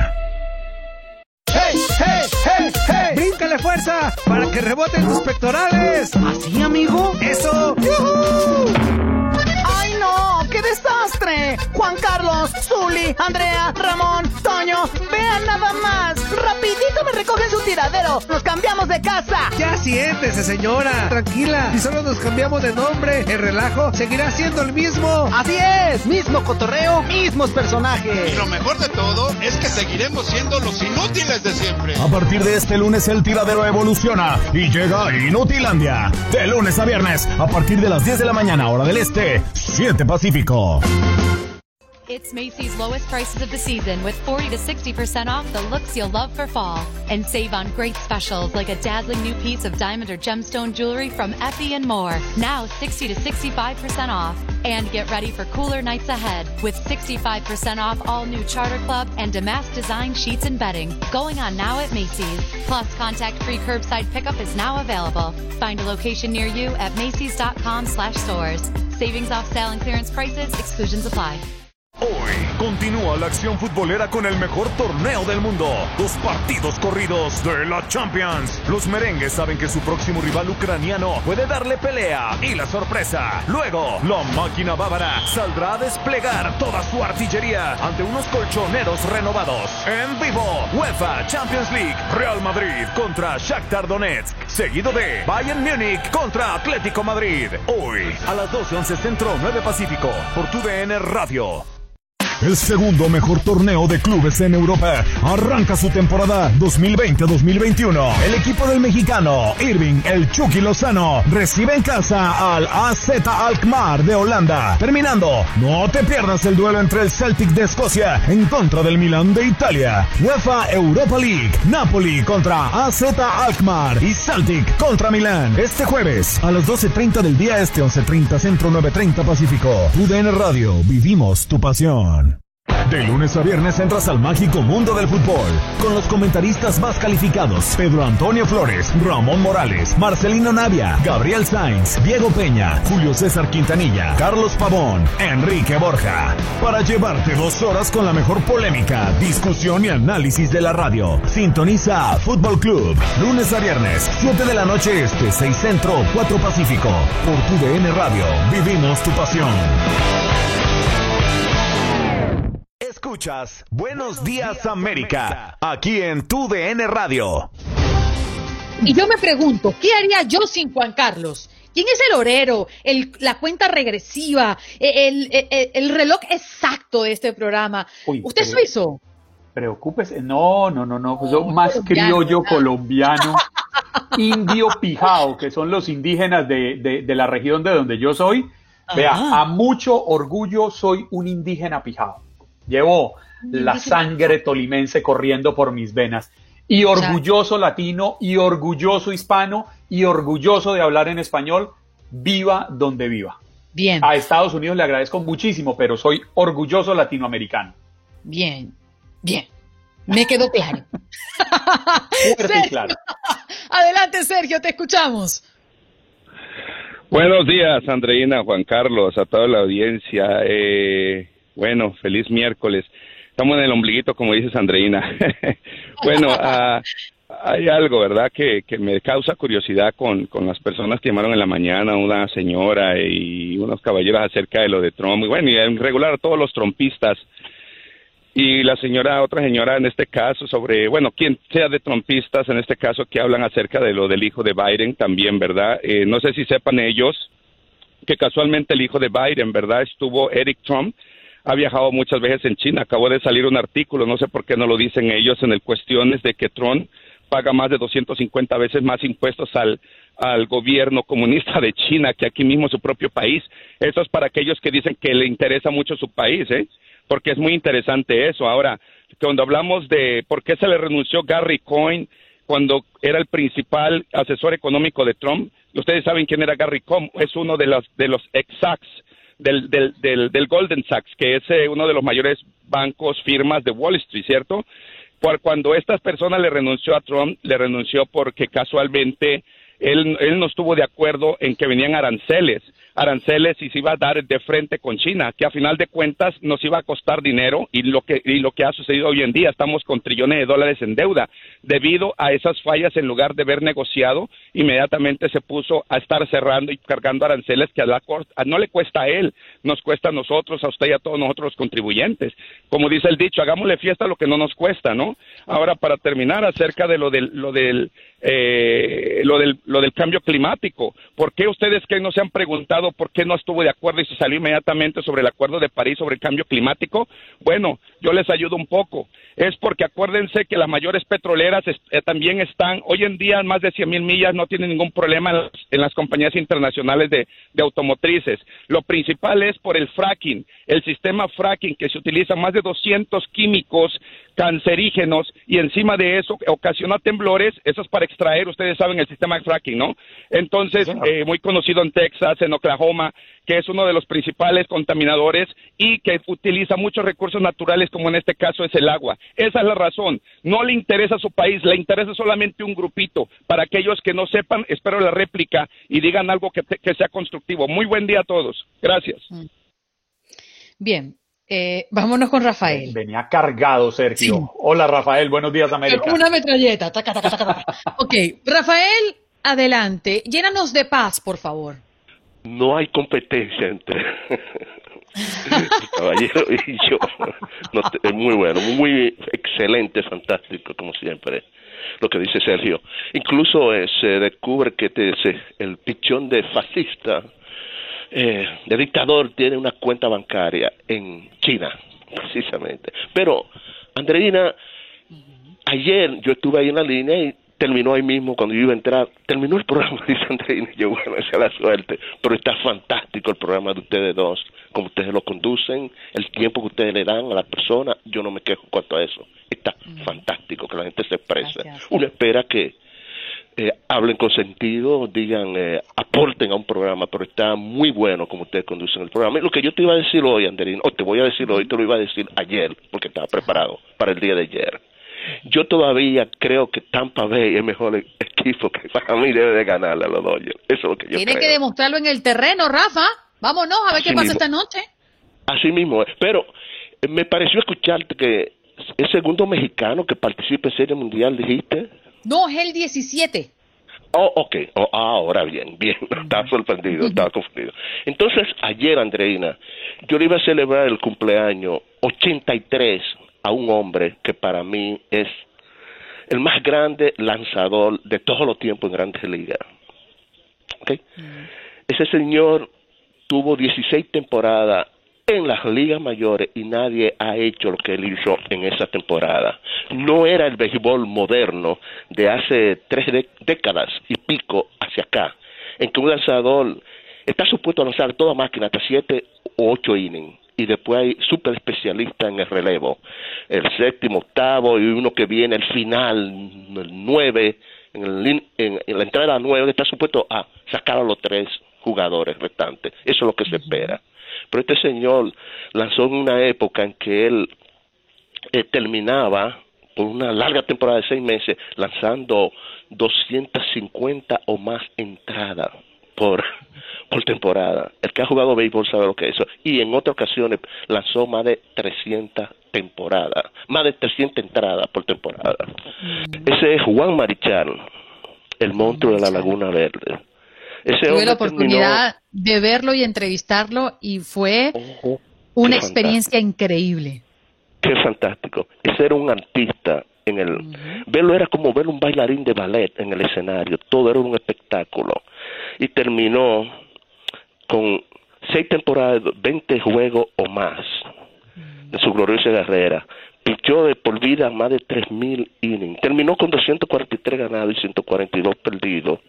¡Hey, hey, hey, hey! ¡Bríncale fuerza para que reboten tus pectorales! ¿Así, amigo? ¡Eso! ¡Ay, no! ¡Qué desastre! Juan Carlos, Zuli, Andrea, Ramón, Toño, vean nada más. Rapidito me recogen su tiradero. Nos cambiamos de casa. Ya siéntese, señora. Tranquila. Si solo nos cambiamos de nombre, el relajo seguirá siendo el mismo. Así es. Mismo cotorreo, mismos personajes. Y lo mejor de todo es que seguiremos siendo los inútiles de siempre. A partir de este lunes el tiradero evoluciona y llega a Inutilandia. De lunes a viernes, a partir de las 10 de la mañana, hora del este, 7 Pacífico. Chapecó. It's Macy's lowest prices of the season with 40 to 60% off the looks you'll love for fall. And save on great specials like a dazzling new piece of diamond or gemstone jewelry from Effie and more. Now 60 to 65% off. And get ready for cooler nights ahead with 65% off all new Charter Club and Damask Design sheets and bedding. Going on now at Macy's. Plus, contact free curbside pickup is now available. Find a location near you at Macy's.com slash stores. Savings off sale and clearance prices, exclusions apply. Hoy continúa la acción futbolera con el mejor torneo del mundo. Dos partidos corridos de la Champions. Los merengues saben que su próximo rival ucraniano puede darle pelea y la sorpresa. Luego, la máquina bávara saldrá a desplegar toda su artillería ante unos colchoneros renovados. En vivo, UEFA Champions League, Real Madrid contra Shakhtar Donetsk, seguido de Bayern Múnich contra Atlético Madrid. Hoy, a las 12:11 Centro, 9 Pacífico, por tu DN Radio. El segundo mejor torneo de clubes en Europa arranca su temporada 2020-2021. El equipo del mexicano Irving El Chucky Lozano recibe en casa al AZ Alkmaar de Holanda. Terminando, no te pierdas el duelo entre el Celtic de Escocia en contra del Milan de Italia. UEFA Europa League, Napoli contra AZ Alkmaar y Celtic contra Milán. Este jueves a las 12.30 del día este, 11.30 Centro, 9.30 Pacífico. UDN Radio, vivimos tu pasión. De lunes a viernes entras al mágico mundo del fútbol con los comentaristas más calificados: Pedro Antonio Flores, Ramón Morales, Marcelino Navia, Gabriel Sainz, Diego Peña, Julio César Quintanilla, Carlos Pavón, Enrique Borja. Para llevarte dos horas con la mejor polémica, discusión y análisis de la radio. Sintoniza Fútbol Club. Lunes a viernes, 7 de la noche este, 6 centro, 4 pacífico. Por tu DN Radio. Vivimos tu pasión. Escuchas Buenos Días América, aquí en tu DN Radio. Y yo me pregunto, ¿qué haría yo sin Juan Carlos? ¿Quién es el horero, el, la cuenta regresiva, el, el, el reloj exacto de este programa? Uy, ¿Usted es suizo? Preocúpese, no, no, no, no, yo más colombiano, criollo colombiano, indio pijao, que son los indígenas de, de- de la región de donde yo soy. Vea, Ajá. a mucho orgullo soy un indígena pijao. Llevo la sangre tolimense corriendo por mis venas. Y orgulloso latino, y orgulloso hispano, y orgulloso de hablar en español, viva donde viva. Bien. A Estados Unidos le agradezco muchísimo, pero soy orgulloso latinoamericano. Bien, bien. Me quedó claro. Fuerte y claro. Adelante, Sergio, te escuchamos. Buenos días, Andreina, Juan Carlos, a toda la audiencia. Eh, bueno, feliz miércoles. Estamos en el ombliguito, como dices, Andreina. bueno, a, hay algo, ¿verdad?, que, que me causa curiosidad con, con las personas que llamaron en la mañana, una señora y unos caballeros acerca de lo de Trump. Y bueno, y en regular todos los trompistas. Y la señora, otra señora en este caso, sobre, bueno, quien sea de trompistas en este caso, que hablan acerca de lo del hijo de Biden también, ¿verdad? Eh, no sé si sepan ellos que casualmente el hijo de Biden, ¿verdad? Estuvo Eric Trump ha viajado muchas veces en China. Acabó de salir un artículo, no sé por qué no lo dicen ellos, en el cuestiones de que Trump paga más de 250 veces más impuestos al, al gobierno comunista de China que aquí mismo su propio país. Eso es para aquellos que dicen que le interesa mucho su país, ¿eh? Porque es muy interesante eso. Ahora, cuando hablamos de por qué se le renunció Gary Coyne cuando era el principal asesor económico de Trump, ustedes saben quién era Gary Coyne, es uno de los de los exacts del, del, del, del Golden Sachs, que es eh, uno de los mayores bancos, firmas de Wall Street, ¿cierto? Por cuando esta persona le renunció a Trump, le renunció porque casualmente él, él no estuvo de acuerdo en que venían aranceles aranceles y se iba a dar de frente con China, que a final de cuentas nos iba a costar dinero y lo que, y lo que ha sucedido hoy en día, estamos con trillones de dólares en deuda. Debido a esas fallas, en lugar de haber negociado, inmediatamente se puso a estar cerrando y cargando aranceles que a la no le cuesta a él, nos cuesta a nosotros, a usted y a todos nosotros los contribuyentes. Como dice el dicho, hagámosle fiesta lo que no nos cuesta, ¿no? Ahora, para terminar, acerca de lo del, lo del, eh, lo del, lo del cambio climático, ¿por qué ustedes que no se han preguntado por qué no estuvo de acuerdo y se salió inmediatamente sobre el acuerdo de París sobre el cambio climático. Bueno, yo les ayudo un poco. Es porque acuérdense que las mayores petroleras eh, también están, hoy en día más de 100 mil millas no tienen ningún problema en las, compañías internacionales de, de automotrices. Lo principal es por el fracking, el sistema fracking que se utiliza más de 200 químicos cancerígenos y encima de eso ocasiona temblores, eso es para extraer, ustedes saben el sistema de fracking, ¿no? Entonces, eh, muy conocido en Texas, en Oklahoma, que es uno de los principales contaminadores y que utiliza muchos recursos naturales, como en este caso es el agua. Esa es la razón. No le interesa a su país, le interesa solamente un grupito. Para aquellos que no sepan, espero la réplica y digan algo que, que sea constructivo. Muy buen día a todos. Gracias. Bien, eh, vámonos con Rafael. Venía cargado, Sergio. Hola, Rafael. Buenos días, América. Una metralleta. ok, Rafael, adelante. Llénanos de paz, por favor. No hay competencia entre caballero y yo. es muy bueno, muy excelente, fantástico, como siempre. Lo que dice Sergio. Incluso eh, se descubre que te, el pichón de fascista eh, el dictador tiene una cuenta bancaria en China, precisamente. Pero, Andreina, ayer yo estuve ahí en la línea y terminó ahí mismo cuando yo iba a entrar. Terminó el programa, dice Andreina, y yo, bueno, esa es la suerte. Pero está fantástico el programa de ustedes dos, como ustedes lo conducen, el tiempo que ustedes le dan a la persona, yo no me quejo en cuanto a eso. Está fantástico que la gente se exprese. Uno espera que eh, hablen con sentido, digan, eh, aporten a un programa, pero está muy bueno como ustedes conducen el programa. Y lo que yo te iba a decir hoy, Anderín, o te voy a decir hoy, te lo iba a decir ayer, porque estaba preparado para el día de ayer. Yo todavía creo que Tampa Bay es mejor equipo que para mí debe de ganarle a los Dodgers. Eso es lo que yo Tiene que demostrarlo en el terreno, Rafa. Vámonos a ver qué pasa esta noche. Así mismo, pero eh, me pareció escucharte que es segundo mexicano que participa en Serie Mundial, dijiste. No, es el 17. Oh, ok. Oh, ahora bien, bien. Estaba sorprendido, estaba confundido. Entonces, ayer, Andreina, yo le iba a celebrar el cumpleaños 83 a un hombre que para mí es el más grande lanzador de todos los tiempos en Grandes Ligas. Okay. Ese señor tuvo 16 temporadas en las ligas mayores y nadie ha hecho lo que él hizo en esa temporada. No era el béisbol moderno de hace tres décadas y pico hacia acá, en que un lanzador está supuesto a lanzar toda máquina hasta siete o ocho innings y después hay super especialistas en el relevo, el séptimo, octavo y uno que viene al final, el nueve, en, en, la entrada nueve está supuesto a sacar a los tres jugadores restantes. Eso es lo que se espera. Pero este señor lanzó en una época en que él eh, terminaba por una larga temporada de seis meses lanzando 250 o más entradas por, por temporada. El que ha jugado béisbol sabe lo que es eso. Y en otras ocasiones lanzó más de 300 temporadas, más de 300 entradas por temporada. Ese es Juan Marichal, el monstruo de la Laguna Verde. Ese Tuve la oportunidad de verlo y entrevistarlo y fue una experiencia increíble. Qué fantástico. Ese era un artista en el verlo era como ver un bailarín de ballet en el escenario, todo era un espectáculo. Y terminó con seis temporadas, 20 juegos o más de su gloriosa carrera. Pichó de por vida más de 3.000 innings. Terminó con 243 ganados y 142 perdidos.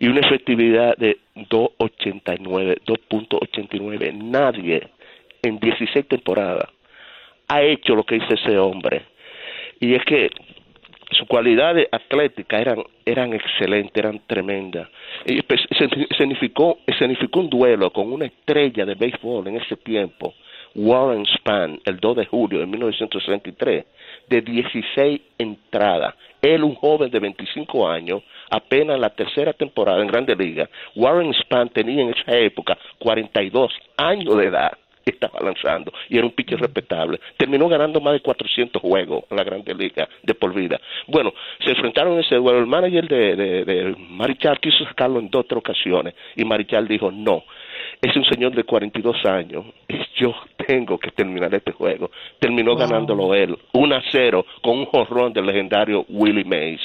Y una efectividad de 2.89, 2.89. Nadie en 16 temporadas ha hecho lo que hizo ese hombre. Y es que sus cualidades atléticas eran, eran excelentes, eran tremendas. Y escenificó, escenificó un duelo con una estrella de béisbol en ese tiempo, Warren Spahn, el 2 de julio de 1963, de 16 entradas. Él, un joven de 25 años, apenas en la tercera temporada en Grande Liga. Warren Spahn tenía en esa época 42 años de edad estaba lanzando y era un pitcher respetable. Terminó ganando más de 400 juegos en la Grande Liga de por vida. Bueno, se enfrentaron en ese duelo. El manager de, de, de Marichal quiso sacarlo en dos o tres ocasiones y Marichal dijo no. Es un señor de 42 años. y Yo tengo que terminar este juego. Terminó ganándolo él. 1 a 0 con un jorrón del legendario Willie Mays.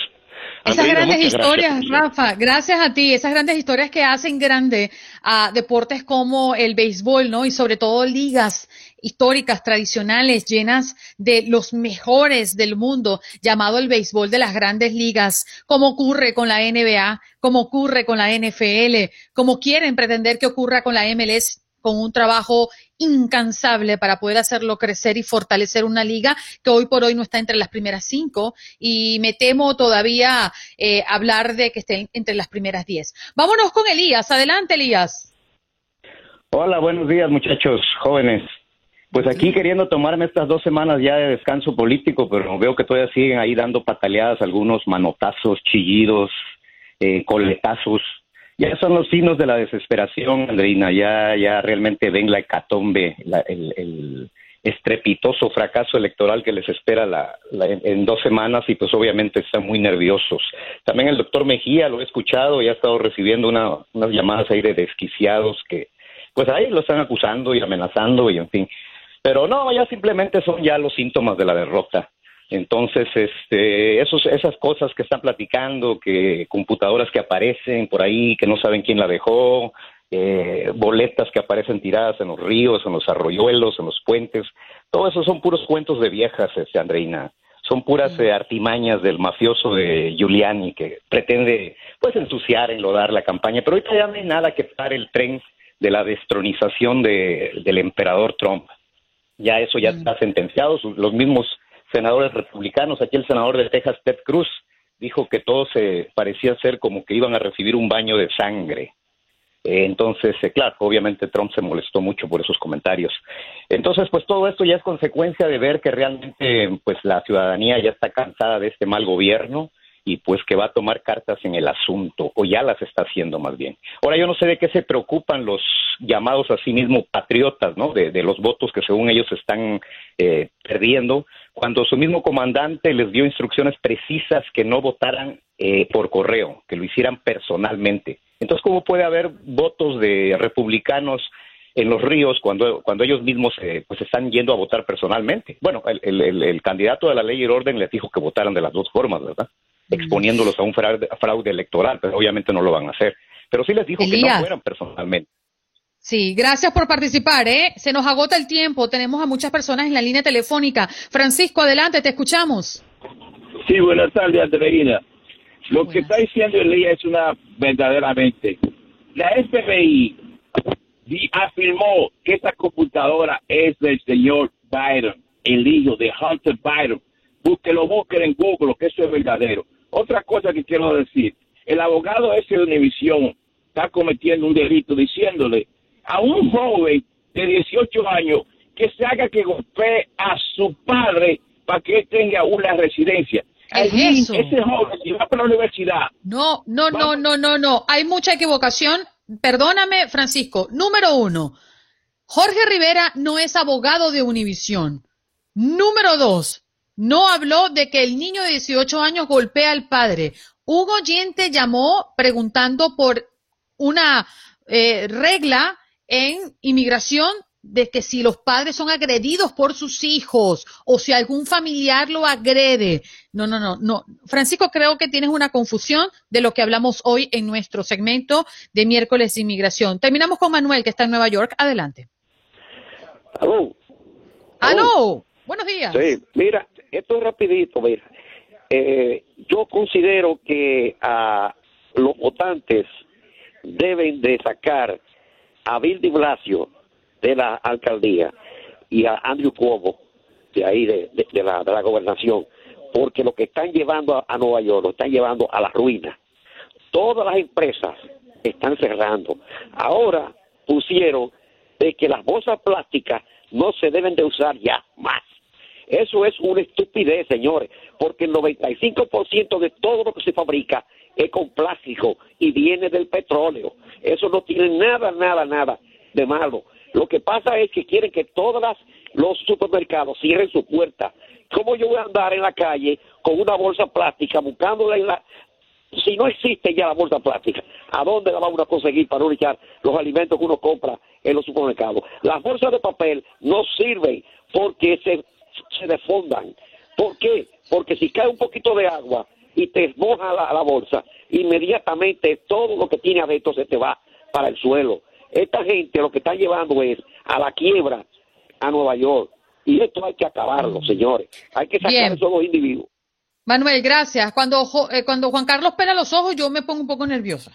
Esas grandes gracias historias, su- Rafa, gracias a ti, esas grandes historias que hacen grande a deportes como el béisbol, ¿no? Y sobre todo ligas históricas, tradicionales, llenas de los mejores del mundo, llamado el béisbol de las grandes ligas, como ocurre con la NBA, como ocurre con la NFL, como quieren pretender que ocurra con la MLS, con un trabajo incansable para poder hacerlo crecer y fortalecer una liga que hoy por hoy no está entre las primeras cinco y me temo todavía eh, hablar de que esté entre las primeras diez. Vámonos con Elías. Adelante, Elías. Hola, buenos días muchachos, jóvenes. Pues aquí queriendo tomarme estas dos semanas ya de descanso político, pero veo que todavía siguen ahí dando pataleadas, algunos manotazos, chillidos, eh, coletazos. Ya son los signos de la desesperación, Andreina. Ya, ya realmente ven la hecatombe, la- el, el estrepitoso fracaso electoral que les espera la, la- en, dos semanas y pues obviamente están muy nerviosos. También el doctor Mejía lo he escuchado y ha estado recibiendo una- unas llamadas ahí de desquiciados que pues ahí lo están acusando y amenazando y en fin. Pero no, ya simplemente son ya los síntomas de la derrota. Entonces, este, esos, esas cosas que están platicando, que computadoras que aparecen por ahí, que no saben quién la dejó, eh, boletas que aparecen tiradas en los ríos, en los arroyuelos, en los puentes, todo eso son puros cuentos de viejas, este, Andreina. Son puras eh, artimañas del mafioso de Giuliani que pretende, pues, ensuciar, enlodar la campaña. Pero ahorita ya no hay nada que pare el tren de la destronización de, del emperador Trump ya eso ya está sentenciado. Los mismos senadores republicanos, aquí el senador de Texas, Ted Cruz, dijo que todo se parecía ser como que iban a recibir un baño de sangre. Eh, entonces, eh, claro, obviamente Trump se molestó mucho por esos comentarios. Entonces, pues todo esto ya es consecuencia de ver que realmente, pues la ciudadanía ya está cansada de este mal gobierno y pues que va a tomar cartas en el asunto, o ya las está haciendo más bien. Ahora yo no sé de qué se preocupan los llamados a sí mismos patriotas, ¿no? De, de los votos que según ellos están eh, perdiendo, cuando su mismo comandante les dio instrucciones precisas que no votaran eh, por correo, que lo hicieran personalmente. Entonces, ¿cómo puede haber votos de republicanos en los ríos cuando, cuando ellos mismos eh, pues están yendo a votar personalmente? Bueno, el, el- el- candidato de la ley y el orden les dijo que votaran de las dos formas, ¿verdad? Exponiéndolos a un fraude, fraude electoral, pero obviamente no lo van a hacer. Pero sí les dijo que no fueran personalmente. Sí, gracias por participar, ¿eh? Se nos agota el tiempo. Tenemos a muchas personas en la línea telefónica. Francisco, adelante, te escuchamos. Sí, buenas tardes, Andreina. Lo que está diciendo Elías es una verdaderamente. La FBI afirmó que esta computadora es del señor Biden, el hijo de Hunter Biden. Búsquelo, busquen en Google, que eso es verdadero. Otra cosa que quiero decir, el abogado ese de Univisión está cometiendo un delito diciéndole a un joven de 18 años que se haga que golpee a su padre para que él tenga una residencia. ¿Qué es eso? Ese joven que va para la universidad No, no, no, no, no, no. Hay mucha equivocación. perdóname, Francisco. Número uno, Jorge Rivera no es abogado de Univisión. Número dos, no habló de que el niño de 18 años golpea al padre. Hugo oyente llamó preguntando por una eh, regla en inmigración de que si los padres son agredidos por sus hijos o si algún familiar lo agrede. No, no, no, no. Francisco, creo que tienes una confusión de lo que hablamos hoy en nuestro segmento de miércoles de inmigración. Terminamos con Manuel, que está en Nueva York. Adelante. Aló. Aló. Buenos días. Sí, mira, esto es rapidito, mira. Eh, yo considero que a los votantes deben de sacar a Bill de Blasio de la alcaldía y a Andrew Cuomo de ahí de, la, de la gobernación, porque lo que están llevando a, Nueva York lo están llevando a la ruina. Todas las empresas están cerrando. Ahora pusieron de que las bolsas plásticas no se deben de usar ya más. Eso es una estupidez, señores, porque el 95% de todo lo que se fabrica es con plástico y viene del petróleo. Eso no tiene nada, nada, nada de malo. Lo que pasa es que quieren que todos los supermercados cierren su puerta. ¿Cómo yo voy a andar en la calle con una bolsa plástica buscándola en la... Si no existe ya la bolsa plástica, ¿a dónde la vamos a conseguir para no echar los alimentos que uno compra en los supermercados? Las bolsas de papel no sirven porque se, se defondan. ¿Por qué? Porque si cae un poquito de agua y te moja la, la bolsa, inmediatamente todo lo que tiene adentro se te va para el suelo. Esta gente lo que está llevando es a la quiebra a Nueva York. Y esto hay que acabarlo, señores. Hay que sacar a esos dos individuos. Manuel, gracias. Cuando, eh, cuando Juan Carlos pela los ojos, yo me pongo un poco nerviosa.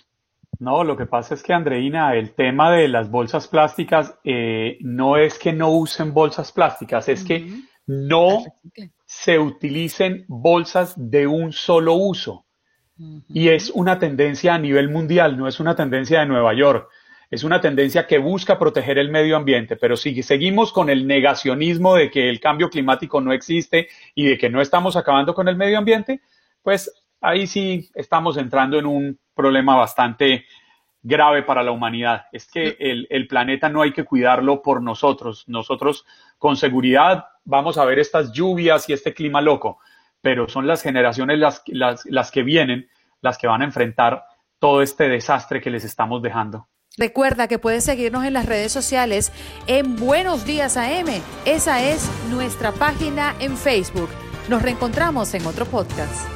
No, lo que pasa es que, Andreina, el tema de las bolsas plásticas eh, no es que no usen bolsas plásticas, es que no se utilicen bolsas de un solo uso. Y es una tendencia a nivel mundial, no es una tendencia de Nueva York. Es una tendencia que busca proteger el medio ambiente, pero si seguimos con el negacionismo de que el cambio climático no existe y de que no estamos acabando con el medio ambiente, pues ahí sí estamos entrando en un problema bastante grave para la humanidad. Es que el, planeta no hay que cuidarlo por nosotros. Nosotros con seguridad vamos a ver estas lluvias y este clima loco, pero son las generaciones las, las que vienen las que van a enfrentar todo este desastre que les estamos dejando. Recuerda que puedes seguirnos en las redes sociales en Buenos Días AM. Esa es nuestra página en Facebook. Nos reencontramos en otro podcast.